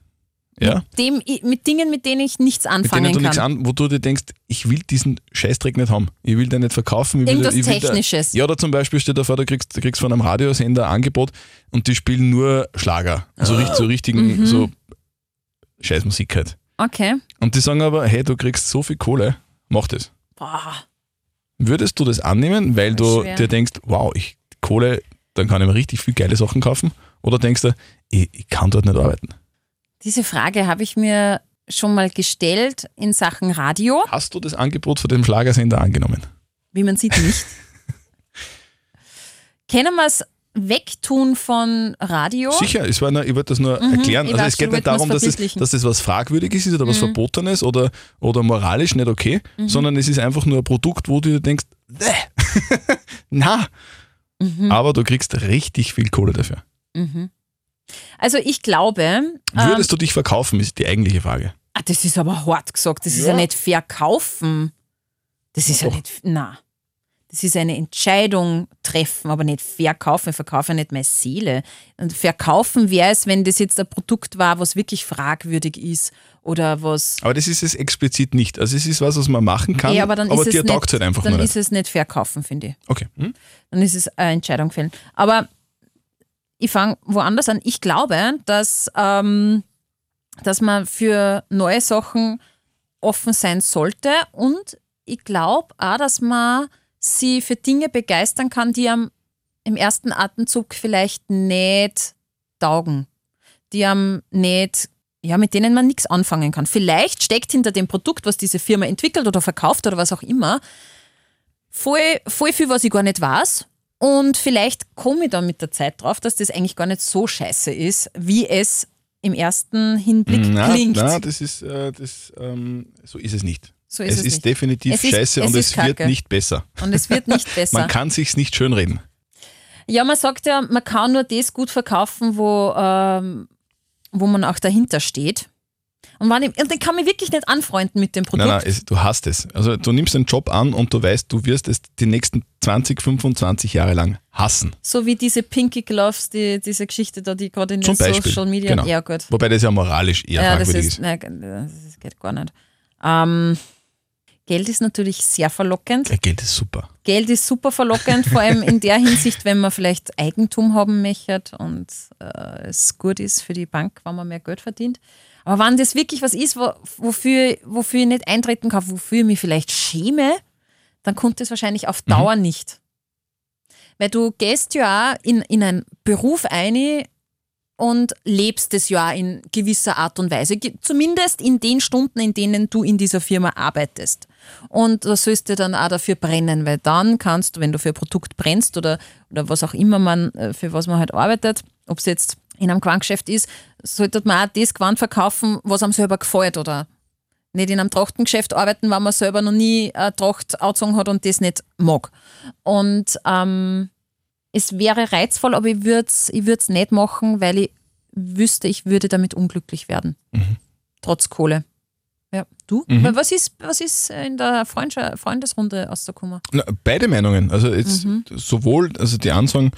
Speaker 3: Ja?
Speaker 4: Dem, mit Dingen, mit denen ich nichts
Speaker 3: Mit
Speaker 4: anfangen
Speaker 3: denen du
Speaker 4: kann.
Speaker 3: nichts an, wo du dir denkst, ich will diesen Scheißdreck nicht haben. Ich will den nicht verkaufen. Ich will,
Speaker 4: Irgendwas
Speaker 3: ich will da-
Speaker 4: Technisches.
Speaker 3: ja, oder zum Beispiel steht da vor, du kriegst, du kriegst von einem Radiosender ein Angebot und die spielen nur Schlager. Also
Speaker 4: Ah.
Speaker 3: richtig, so richtigen,
Speaker 4: Mhm.
Speaker 3: so Scheißmusik halt.
Speaker 4: Okay.
Speaker 3: Und die sagen aber, hey, du kriegst so viel Kohle, mach das.
Speaker 4: Boah.
Speaker 3: Würdest du das annehmen, weil du
Speaker 4: Schwer.
Speaker 3: dir denkst, wow, ich Kohle, dann kann ich mir richtig viel geile Sachen kaufen? Oder denkst du, ich, ich kann dort nicht arbeiten?
Speaker 4: Diese Frage habe ich mir schon mal gestellt in Sachen Radio.
Speaker 3: Hast du das Angebot von dem Schlagersender angenommen?
Speaker 4: Wie man sieht, nicht. Können wir es wegtun von Radio?
Speaker 3: Sicher, es war nur, ich wollte das nur
Speaker 4: Mhm,
Speaker 3: erklären.
Speaker 4: ich
Speaker 3: Also es geht nicht darum, dass es,
Speaker 4: verbildlichen.
Speaker 3: dass das was Fragwürdiges ist oder was
Speaker 4: Mhm.
Speaker 3: Verbotenes oder, oder moralisch nicht okay, sondern es ist einfach nur ein Produkt, wo du dir denkst, "Bäh, na,
Speaker 4: Mhm.
Speaker 3: aber du kriegst richtig viel Kohle dafür.
Speaker 4: Mhm. Also ich glaube, ähm,
Speaker 3: Würdest du dich verkaufen, ist die eigentliche Frage.
Speaker 4: ah, das ist aber hart gesagt, das ist
Speaker 3: Ja.
Speaker 4: ja nicht verkaufen. Das ist ja
Speaker 3: Doch.
Speaker 4: nicht, na. Das ist eine Entscheidung treffen, aber nicht verkaufen. Ich verkaufe nicht meine Seele. Und verkaufen wäre es, wenn das jetzt ein Produkt war, was wirklich fragwürdig ist oder was.
Speaker 3: Aber das ist es explizit nicht. Also es ist was, was man machen kann,
Speaker 4: Eh, aber dann ist
Speaker 3: dir
Speaker 4: es
Speaker 3: taugt
Speaker 4: nicht,
Speaker 3: halt einfach
Speaker 4: dann ist es nicht verkaufen, finde ich.
Speaker 3: Okay. Hm?
Speaker 4: dann ist es eine Entscheidung fällen. Aber ich fange woanders an. Ich glaube, dass, ähm, dass man für neue Sachen offen sein sollte und ich glaube auch, dass man sie für Dinge begeistern kann, die am im ersten Atemzug vielleicht nicht taugen, die am nicht ja, mit denen man nichts anfangen kann. Vielleicht steckt hinter dem Produkt, was diese Firma entwickelt oder verkauft oder was auch immer, voll, voll viel, was ich gar nicht weiß. Und vielleicht komme ich dann mit der Zeit drauf, dass das eigentlich gar nicht so scheiße ist, wie es im ersten Hinblick
Speaker 3: Na,
Speaker 4: klingt.
Speaker 3: na, das ist, äh, das, ähm, so ist es nicht.
Speaker 4: So ist
Speaker 3: es
Speaker 4: es,
Speaker 3: ist
Speaker 4: nicht.
Speaker 3: definitiv
Speaker 4: Es ist-
Speaker 3: scheiße
Speaker 4: es
Speaker 3: und es wird nicht besser.
Speaker 4: Und es wird nicht besser.
Speaker 3: Man kann sich's nicht schönreden.
Speaker 4: Ja, man sagt ja, man kann nur das gut verkaufen, wo, ähm, wo man auch dahinter steht. Und, ich, und ich kann mich wirklich nicht anfreunden mit dem Produkt.
Speaker 3: Nein, nein, es, du hast es. Also du nimmst einen Job an und du weißt, du wirst es die nächsten 20, 25 Jahre lang hassen.
Speaker 4: So wie diese Pinky Gloves, die, diese Geschichte da, die gerade in
Speaker 3: Zum
Speaker 4: den
Speaker 3: Beispiel.
Speaker 4: Social Media.
Speaker 3: Genau.
Speaker 4: Ja, gut.
Speaker 3: Wobei das ja moralisch eher
Speaker 4: Ja, das
Speaker 3: fragwürdig
Speaker 4: ist,
Speaker 3: ist.
Speaker 4: nein, das geht gar nicht. Ähm, Geld ist natürlich sehr verlockend.
Speaker 3: Ja, Geld ist super.
Speaker 4: Geld ist super verlockend, vor allem in der Hinsicht, wenn man vielleicht Eigentum haben möchte und äh, es gut ist für die Bank, wenn man mehr Geld verdient. Aber wenn das wirklich was ist, wo, wofür, wofür ich nicht eintreten kann, wofür ich mich vielleicht schäme, dann kommt es wahrscheinlich auf Dauer nicht. Weil du gehst ja in, in einen Beruf ein und lebst es ja in gewisser Art und Weise. Zumindest in den Stunden, in denen du in dieser Firma arbeitest. Und da sollst du dann auch dafür brennen, weil dann kannst du, wenn du für ein Produkt brennst oder, oder was auch immer man, äh, für was man halt arbeitet, ob es jetzt in einem Quangeschäft ist, sollte man auch das Gewand verkaufen, was einem selber gefällt oder nicht in einem Trachtengeschäft arbeiten, wenn man selber noch nie eine Tracht hat und das nicht mag. Und ähm, es wäre reizvoll, aber ich würde es ich würd's nicht machen, weil ich wüsste, ich würde damit unglücklich werden. Trotz Kohle. Ja, du?
Speaker 3: Mhm.
Speaker 4: Was, ist, was ist in der Freundschaft, Freundesrunde rausgekommen?
Speaker 3: Na, beide Meinungen. Also jetzt
Speaker 4: Mhm.
Speaker 3: sowohl, also die einen sagen,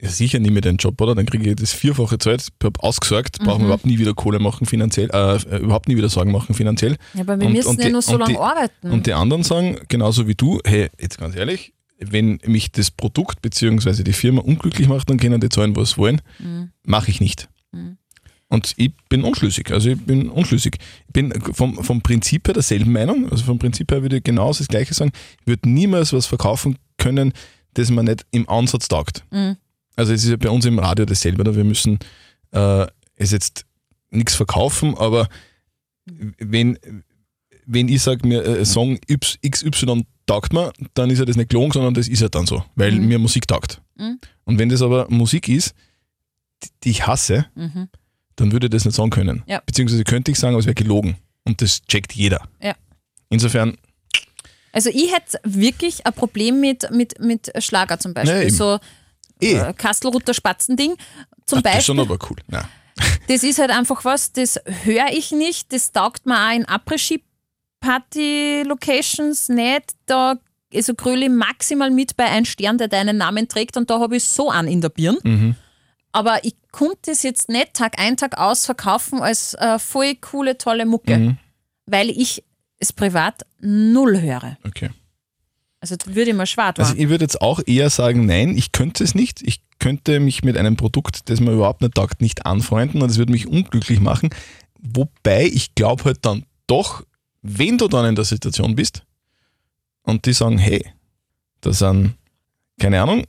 Speaker 3: ja sicher nie mehr den Job, oder? Dann kriege ich das vierfache Zeit, ich habe ausgesorgt, brauchen
Speaker 4: Mhm.
Speaker 3: wir überhaupt nie wieder Kohle machen finanziell, äh, äh, überhaupt nie wieder Sorgen machen finanziell.
Speaker 4: Ja, aber wir
Speaker 3: Und-
Speaker 4: müssen
Speaker 3: und
Speaker 4: ja
Speaker 3: die-
Speaker 4: nur so lange
Speaker 3: die-
Speaker 4: arbeiten.
Speaker 3: Und die anderen sagen, genauso wie du, hey, jetzt ganz ehrlich, wenn mich das Produkt bzw. die Firma unglücklich macht, dann können die zahlen, was wollen. Mache ich nicht. Und ich bin unschlüssig. Also ich bin unschlüssig. Ich bin vom, vom Prinzip her derselben Meinung. Also vom Prinzip her würde ich genauso das Gleiche sagen. Ich würde niemals was verkaufen können, das mir nicht im Ansatz taugt. Also es ist ja bei uns im Radio dasselbe. Oder? Wir müssen äh, es jetzt nichts verkaufen, aber wenn, wenn ich sage, mir äh, Song XY taugt mir, dann ist ja das nicht gelogen, sondern das ist ja dann so, weil mir Musik taugt.
Speaker 4: Mhm.
Speaker 3: Und wenn das aber Musik ist, die- ich hasse,
Speaker 4: Mhm.
Speaker 3: dann würde ich das nicht sagen können.
Speaker 4: Ja.
Speaker 3: Beziehungsweise könnte ich sagen, aber es wäre gelogen. Und das checkt jeder.
Speaker 4: Ja.
Speaker 3: Insofern,
Speaker 4: Also ich hätte wirklich ein Problem mit, mit, mit Schlager zum Beispiel.
Speaker 3: Ja,
Speaker 4: so
Speaker 3: eh,
Speaker 4: äh, Kastelrutter Spatzending zum
Speaker 3: Ach, das ist
Speaker 4: Beispiel.
Speaker 3: schon aber cool. Nein.
Speaker 4: Das ist halt einfach was, das höre ich nicht, das taugt mir auch in Après-Ski-Party-Locations nicht. Da also gröle ich maximal mit bei einem Stern, der deinen Namen trägt und da habe ich so an in der Birn.
Speaker 3: Mhm.
Speaker 4: Aber ich konnte es jetzt nicht Tag ein, Tag aus verkaufen als äh, voll coole, tolle Mucke,
Speaker 3: Mhm.
Speaker 4: weil ich es privat null höre.
Speaker 3: Okay.
Speaker 4: Also würde ich mir schwer tun.
Speaker 3: Also ich würde jetzt auch eher sagen, nein, ich könnte es nicht. Ich könnte mich mit einem Produkt, das mir überhaupt nicht taugt, nicht anfreunden und es würde mich unglücklich machen. Wobei ich glaube halt dann doch, wenn du dann in der Situation bist und die sagen, hey, da sind, keine Ahnung,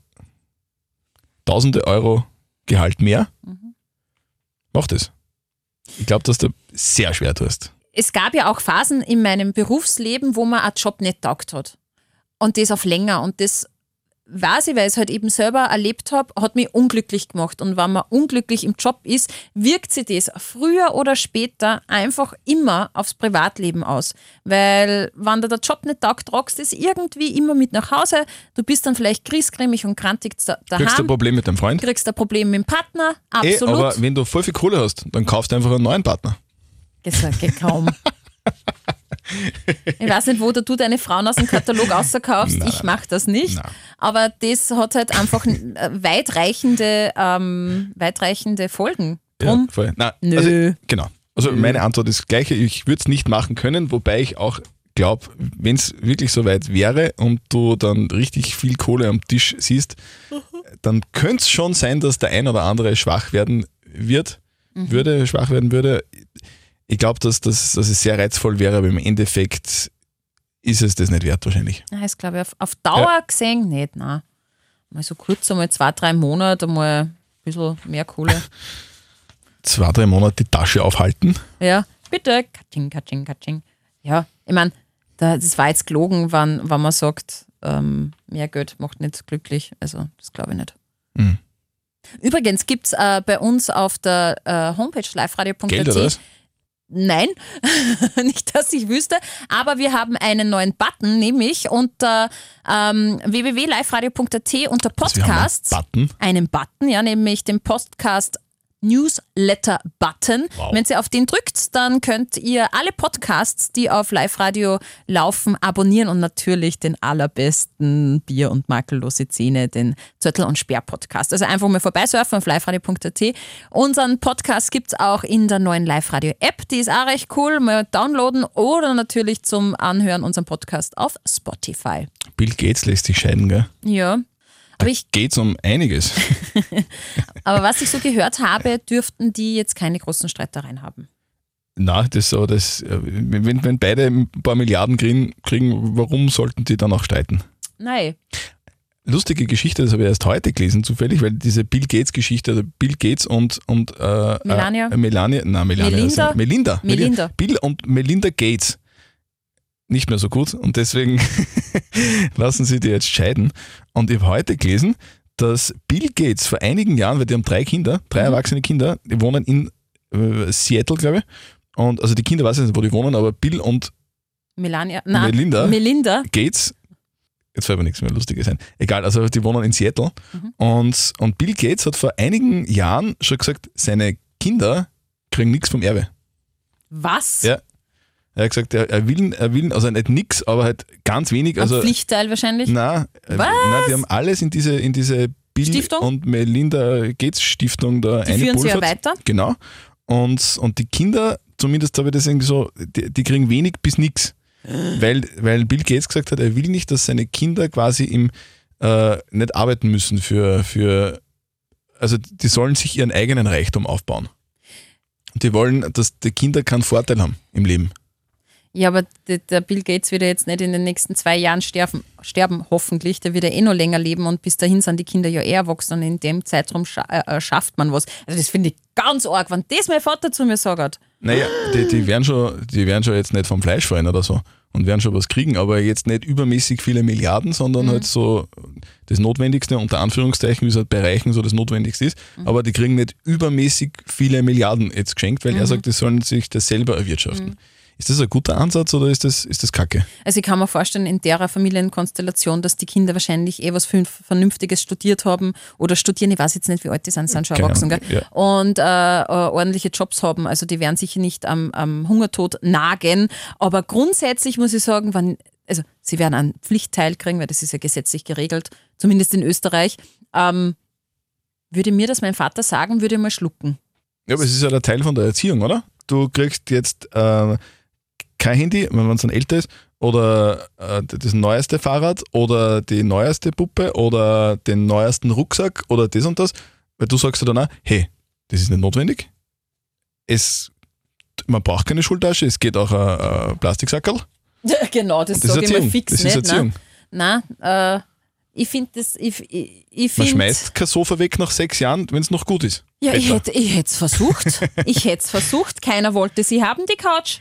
Speaker 3: tausende Euro Gehalt mehr, mach das. Ich glaube, dass du sehr schwer tust.
Speaker 4: es gab ja auch Phasen in meinem Berufsleben, wo man einen Job nicht taugt hat. Und das auf länger. Und das weiß ich, weil ich es halt eben selber erlebt habe, hat mich unglücklich gemacht. Und wenn man unglücklich im Job ist, wirkt sich das früher oder später einfach immer aufs Privatleben aus. Weil, wenn dir der Job nicht taugt, tragst du es irgendwie immer mit nach Hause. Du bist dann vielleicht griesgrämig und krantig da-
Speaker 3: Kriegst du ein
Speaker 4: daheim.
Speaker 3: Problem mit deinem Freund?
Speaker 4: Kriegst ein Problem mit dem Partner,
Speaker 3: Eh,
Speaker 4: absolut.
Speaker 3: aber wenn du voll viel Kohle hast, dann kaufst du einfach einen neuen Partner.
Speaker 4: Geht kaum. Ich weiß nicht, wo du deine Frauen aus dem Katalog.
Speaker 3: Nein,
Speaker 4: Ich mache das nicht.
Speaker 3: Nein.
Speaker 4: Aber das hat halt einfach äh, weitreichende, ähm, weitreichende Folgen. Drum,
Speaker 3: Ja, voll. Na,
Speaker 4: Nö.
Speaker 3: Also, genau. Also meine Antwort ist gleiche. Ich würde es nicht machen können, wobei ich auch glaube, wenn es wirklich so weit wäre und du dann richtig viel Kohle am Tisch siehst, dann könnte es schon sein, dass der ein oder andere schwach werden wird, würde, schwach werden würde. Ich glaube, dass, das, dass es sehr reizvoll wäre, aber im Endeffekt ist es das nicht wert wahrscheinlich.
Speaker 4: Nein, das glaube ich auf, auf Dauer gesehen nicht. Nein. Mal so kurz, einmal zwei, drei Monate, mal ein bisschen mehr Kohle.
Speaker 3: Zwei, drei Monate die Tasche aufhalten.
Speaker 4: Ja, bitte. Katsching, katsching, katsching. Ja, ich meine, da, das war jetzt gelogen, wenn, wenn man sagt, ähm, mehr Geld macht nicht glücklich. Also, das glaube ich nicht.
Speaker 3: Mhm.
Speaker 4: Übrigens gibt es äh, bei uns auf der äh, Homepage liveradio.at? Nein, nicht, dass ich wüsste, aber wir haben einen neuen Button, nämlich unter ähm, www.liveradio.at unter
Speaker 3: Also wir haben einen
Speaker 4: Podcasts
Speaker 3: Button.
Speaker 4: einen Button, ja, nämlich den Podcast Newsletter-Button.
Speaker 3: Wow.
Speaker 4: Wenn ihr auf den drückt, dann könnt ihr alle Podcasts, die auf Live-Radio laufen, abonnieren und natürlich den allerbesten Bier- und makellose Zähne, den Zürtel- und Sperr-Podcast. Also einfach mal vorbeisurfen auf liveradio.at. Unseren Podcast gibt es auch in der neuen Live-Radio-App. Die ist auch recht cool. Mal downloaden oder natürlich zum Anhören unseren Podcast auf Spotify.
Speaker 3: Bill Gates lässt sich scheiden, gell?
Speaker 4: Ja. Ich,
Speaker 3: Geht's um einiges.
Speaker 4: aber was ich so gehört habe, dürften die jetzt keine großen Streitereien haben.
Speaker 3: Na, das so, das, äh, wenn, wenn beide ein paar Milliarden kriegen, kriegen, warum sollten die dann auch streiten?
Speaker 4: Nein.
Speaker 3: Lustige Geschichte, das habe ich erst heute gelesen, zufällig, weil diese Bill Gates Geschichte, also Bill Gates und, und äh,
Speaker 4: Melania?
Speaker 3: Äh, Melania, na, Melania,
Speaker 4: Melinda?
Speaker 3: also Melinda,
Speaker 4: Melinda.
Speaker 3: Bill und Melinda Gates. Nicht mehr so gut und deswegen lassen sie die jetzt scheiden. Und ich habe heute gelesen, dass Bill Gates vor einigen Jahren, weil die haben drei Kinder, drei
Speaker 4: Mhm.
Speaker 3: erwachsene Kinder, die wohnen in äh, Seattle, glaube ich. Und also die Kinder weiß ich nicht, wo die wohnen, aber Bill und
Speaker 4: Melania. Na,
Speaker 3: Melinda?
Speaker 4: Melinda.
Speaker 3: Gates, jetzt fällt mir nichts mehr Lustiges ein. Egal, also die wohnen in Seattle.
Speaker 4: Mhm.
Speaker 3: Und, und Bill Gates hat vor einigen Jahren schon gesagt, seine Kinder kriegen nichts vom Erbe.
Speaker 4: Was?
Speaker 3: Ja. Er hat gesagt, er, er will, er will, also nicht nix, aber halt ganz wenig.
Speaker 4: Ein
Speaker 3: Also,
Speaker 4: Pflichtteil wahrscheinlich.
Speaker 3: na, äh,
Speaker 4: Was?
Speaker 3: na, die haben alles in diese, in diese Bill
Speaker 4: Stiftung?
Speaker 3: und Melinda Gates Stiftung da
Speaker 4: Die führen sie ja weiter.
Speaker 3: Genau. Und, und die Kinder, zumindest habe ich das irgendwie so, die, die kriegen wenig bis nichts. Weil, weil Bill Gates gesagt hat, er will nicht, dass seine Kinder quasi im, äh, nicht arbeiten müssen für, für, also die sollen sich ihren eigenen Reichtum aufbauen. Und die wollen, dass die Kinder keinen Vorteil haben im Leben.
Speaker 4: Ja, aber der, Bill Gates wird ja jetzt nicht in den nächsten zwei Jahren sterben, sterben hoffentlich. Der wird ja eh noch länger leben und bis dahin sind die Kinder ja eher erwachsen und in dem Zeitraum scha äh, äh, schafft man was. Also das finde ich ganz arg, wenn das mein Vater zu mir sagt.
Speaker 3: Naja, die, die, werden schon, die werden schon jetzt nicht vom Fleisch fallen oder so und werden schon was kriegen, aber jetzt nicht übermäßig viele Milliarden, sondern halt so das Notwendigste, unter Anführungszeichen, wie es halt bei Reichen so das Notwendigste ist. Aber die kriegen nicht übermäßig viele Milliarden jetzt geschenkt, weil er sagt, die sollen sich das selber erwirtschaften. Ist das ein guter Ansatz oder ist das, ist das Kacke?
Speaker 4: Also ich kann mir vorstellen, in der Familienkonstellation, dass die Kinder wahrscheinlich eh was Vernünftiges studiert haben oder studieren, ich weiß jetzt nicht, wie alt die sind, sind schon
Speaker 3: Keine
Speaker 4: erwachsen, gell?
Speaker 3: Ja.
Speaker 4: und äh, äh, ordentliche Jobs haben. Also die werden sicher nicht am, am Hungertod nagen. Aber grundsätzlich muss ich sagen, wenn, also sie werden einen Pflichtteil kriegen, weil das ist ja gesetzlich geregelt, zumindest in Österreich. Ähm, würde mir das mein Vater sagen, würde ich mal schlucken.
Speaker 3: Ja, aber es ist ja der Teil von der Erziehung, oder? Du kriegst jetzt äh, kein Handy, wenn man dann älter ist, oder äh, das neueste Fahrrad oder die neueste Puppe oder den neuesten Rucksack oder das und das, weil du sagst ja dann auch, hey, das ist nicht notwendig. Es, man braucht keine Schultasche, es geht auch ein, ein Plastiksackerl.
Speaker 4: genau, das,
Speaker 3: Das ist
Speaker 4: sage ich mal fix
Speaker 3: Das ist
Speaker 4: nicht.
Speaker 3: Erziehung.
Speaker 4: Nein, Nein, äh, ich finde das, ich, ich, ich
Speaker 3: Man
Speaker 4: find,
Speaker 3: schmeißt kein Sofa weg nach sechs Jahren, wenn es noch gut ist.
Speaker 4: Ja, ich
Speaker 3: Etwa.
Speaker 4: hätte ich es versucht. ich hätte es versucht. Keiner wollte sie haben, die Couch.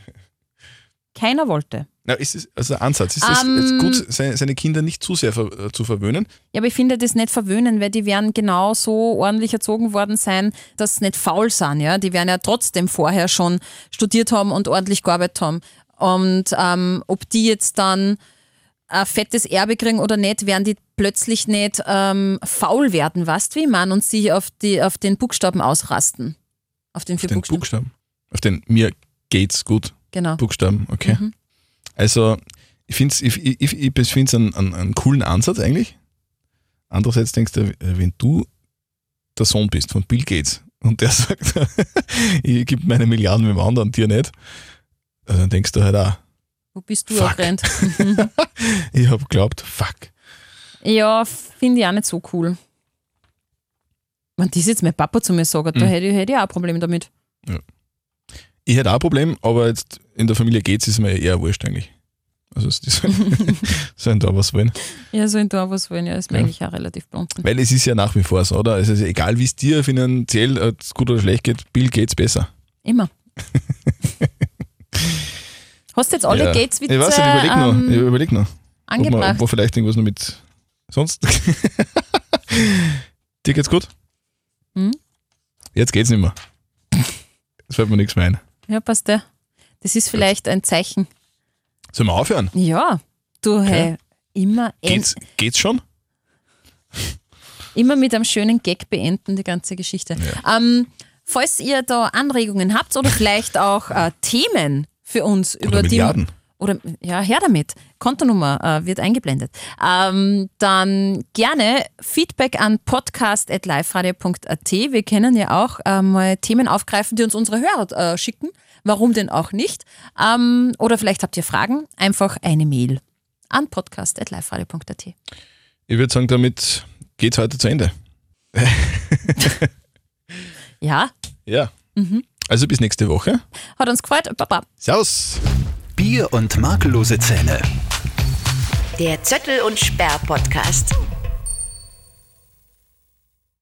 Speaker 4: Keiner wollte.
Speaker 3: Na, ist es, also Ansatz, ist es
Speaker 4: Ähm,
Speaker 3: jetzt gut, seine, seine Kinder nicht zu sehr ver, äh, zu verwöhnen?
Speaker 4: Ja, aber ich finde das nicht verwöhnen, weil die werden genau so ordentlich erzogen worden sein, dass sie nicht faul sind. Ja? Die werden ja trotzdem vorher schon studiert haben und ordentlich gearbeitet haben. Und ähm, ob die jetzt dann ein fettes Erbe kriegen oder nicht, werden die plötzlich nicht ähm, faul werden, weißt du, wie man und sich auf, die, auf den Buchstaben ausrasten. Auf den vier
Speaker 3: Den
Speaker 4: Buchstaben.
Speaker 3: Buchstaben. Auf den mir geht's gut.
Speaker 4: Genau.
Speaker 3: Buchstaben, okay.
Speaker 4: Mhm.
Speaker 3: Also, ich finde es ich, ich, ich einen, einen, einen coolen Ansatz eigentlich. Andererseits denkst du, äh, wenn du der Sohn bist von Bill Gates und der sagt, ich gebe meine Milliarden mit dem anderen, dir nicht, äh, dann denkst du halt auch,
Speaker 4: Wo bist du
Speaker 3: Fuck.
Speaker 4: auch rennt?
Speaker 3: ich habe geglaubt, fuck.
Speaker 4: Ja, finde ich auch nicht so cool. Wenn das jetzt mein Papa zu mir sagt, da
Speaker 3: Mhm.
Speaker 4: hätte ich, hätte ich auch ein Problem damit.
Speaker 3: Ich hätte auch ein Problem, aber jetzt in der Familie Gates ist mir eher wurscht eigentlich. Also, die sollen, sollen da was wollen.
Speaker 4: Ja, so in da was wollen, ja, ist mir
Speaker 3: Ja.
Speaker 4: eigentlich auch relativ blond.
Speaker 3: Weil es ist ja nach wie vor so, oder? Es ist ja egal, wie es dir finanziell äh, gut oder schlecht geht, Bill Gates besser.
Speaker 4: Immer. Hast du jetzt alle
Speaker 3: Ja.
Speaker 4: Gates-Witze
Speaker 3: Ich weiß nicht, überleg noch.
Speaker 4: ähm,
Speaker 3: Ich überleg noch. Ob, man,
Speaker 4: angebracht?
Speaker 3: ob man vielleicht irgendwas noch mit. Sonst. Dir geht's gut?
Speaker 4: Hm?
Speaker 3: Jetzt geht's nicht mehr. Jetzt fällt mir nichts mehr ein.
Speaker 4: Ja, passt der. Das ist vielleicht ein Zeichen.
Speaker 3: Sollen wir aufhören?
Speaker 4: Ja, du, hey, immer,
Speaker 3: Geht's, geht's schon?
Speaker 4: immer mit einem schönen Gag beenden, die ganze Geschichte. Ähm, falls ihr da Anregungen habt oder vielleicht auch äh, Themen für uns über
Speaker 3: Oder
Speaker 4: die.
Speaker 3: Milliarden.
Speaker 4: Oder ja, her damit. Kontonummer äh, wird eingeblendet. Ähm, dann gerne Feedback an podcast.liferadio.at. Wir können ja auch äh, mal Themen aufgreifen, die uns unsere Hörer äh, schicken. Warum denn auch nicht? Ähm, oder vielleicht habt ihr Fragen. Einfach eine Mail an podcast.liferadio.at.
Speaker 3: Ich würde sagen, damit geht's heute zu Ende.
Speaker 4: Ja,
Speaker 3: Ja. Also bis nächste Woche.
Speaker 4: hat uns gefreut. Baba.
Speaker 3: Servus.
Speaker 1: Bier und makellose Zähne.
Speaker 2: Der Zöttel und Sperr Podcast.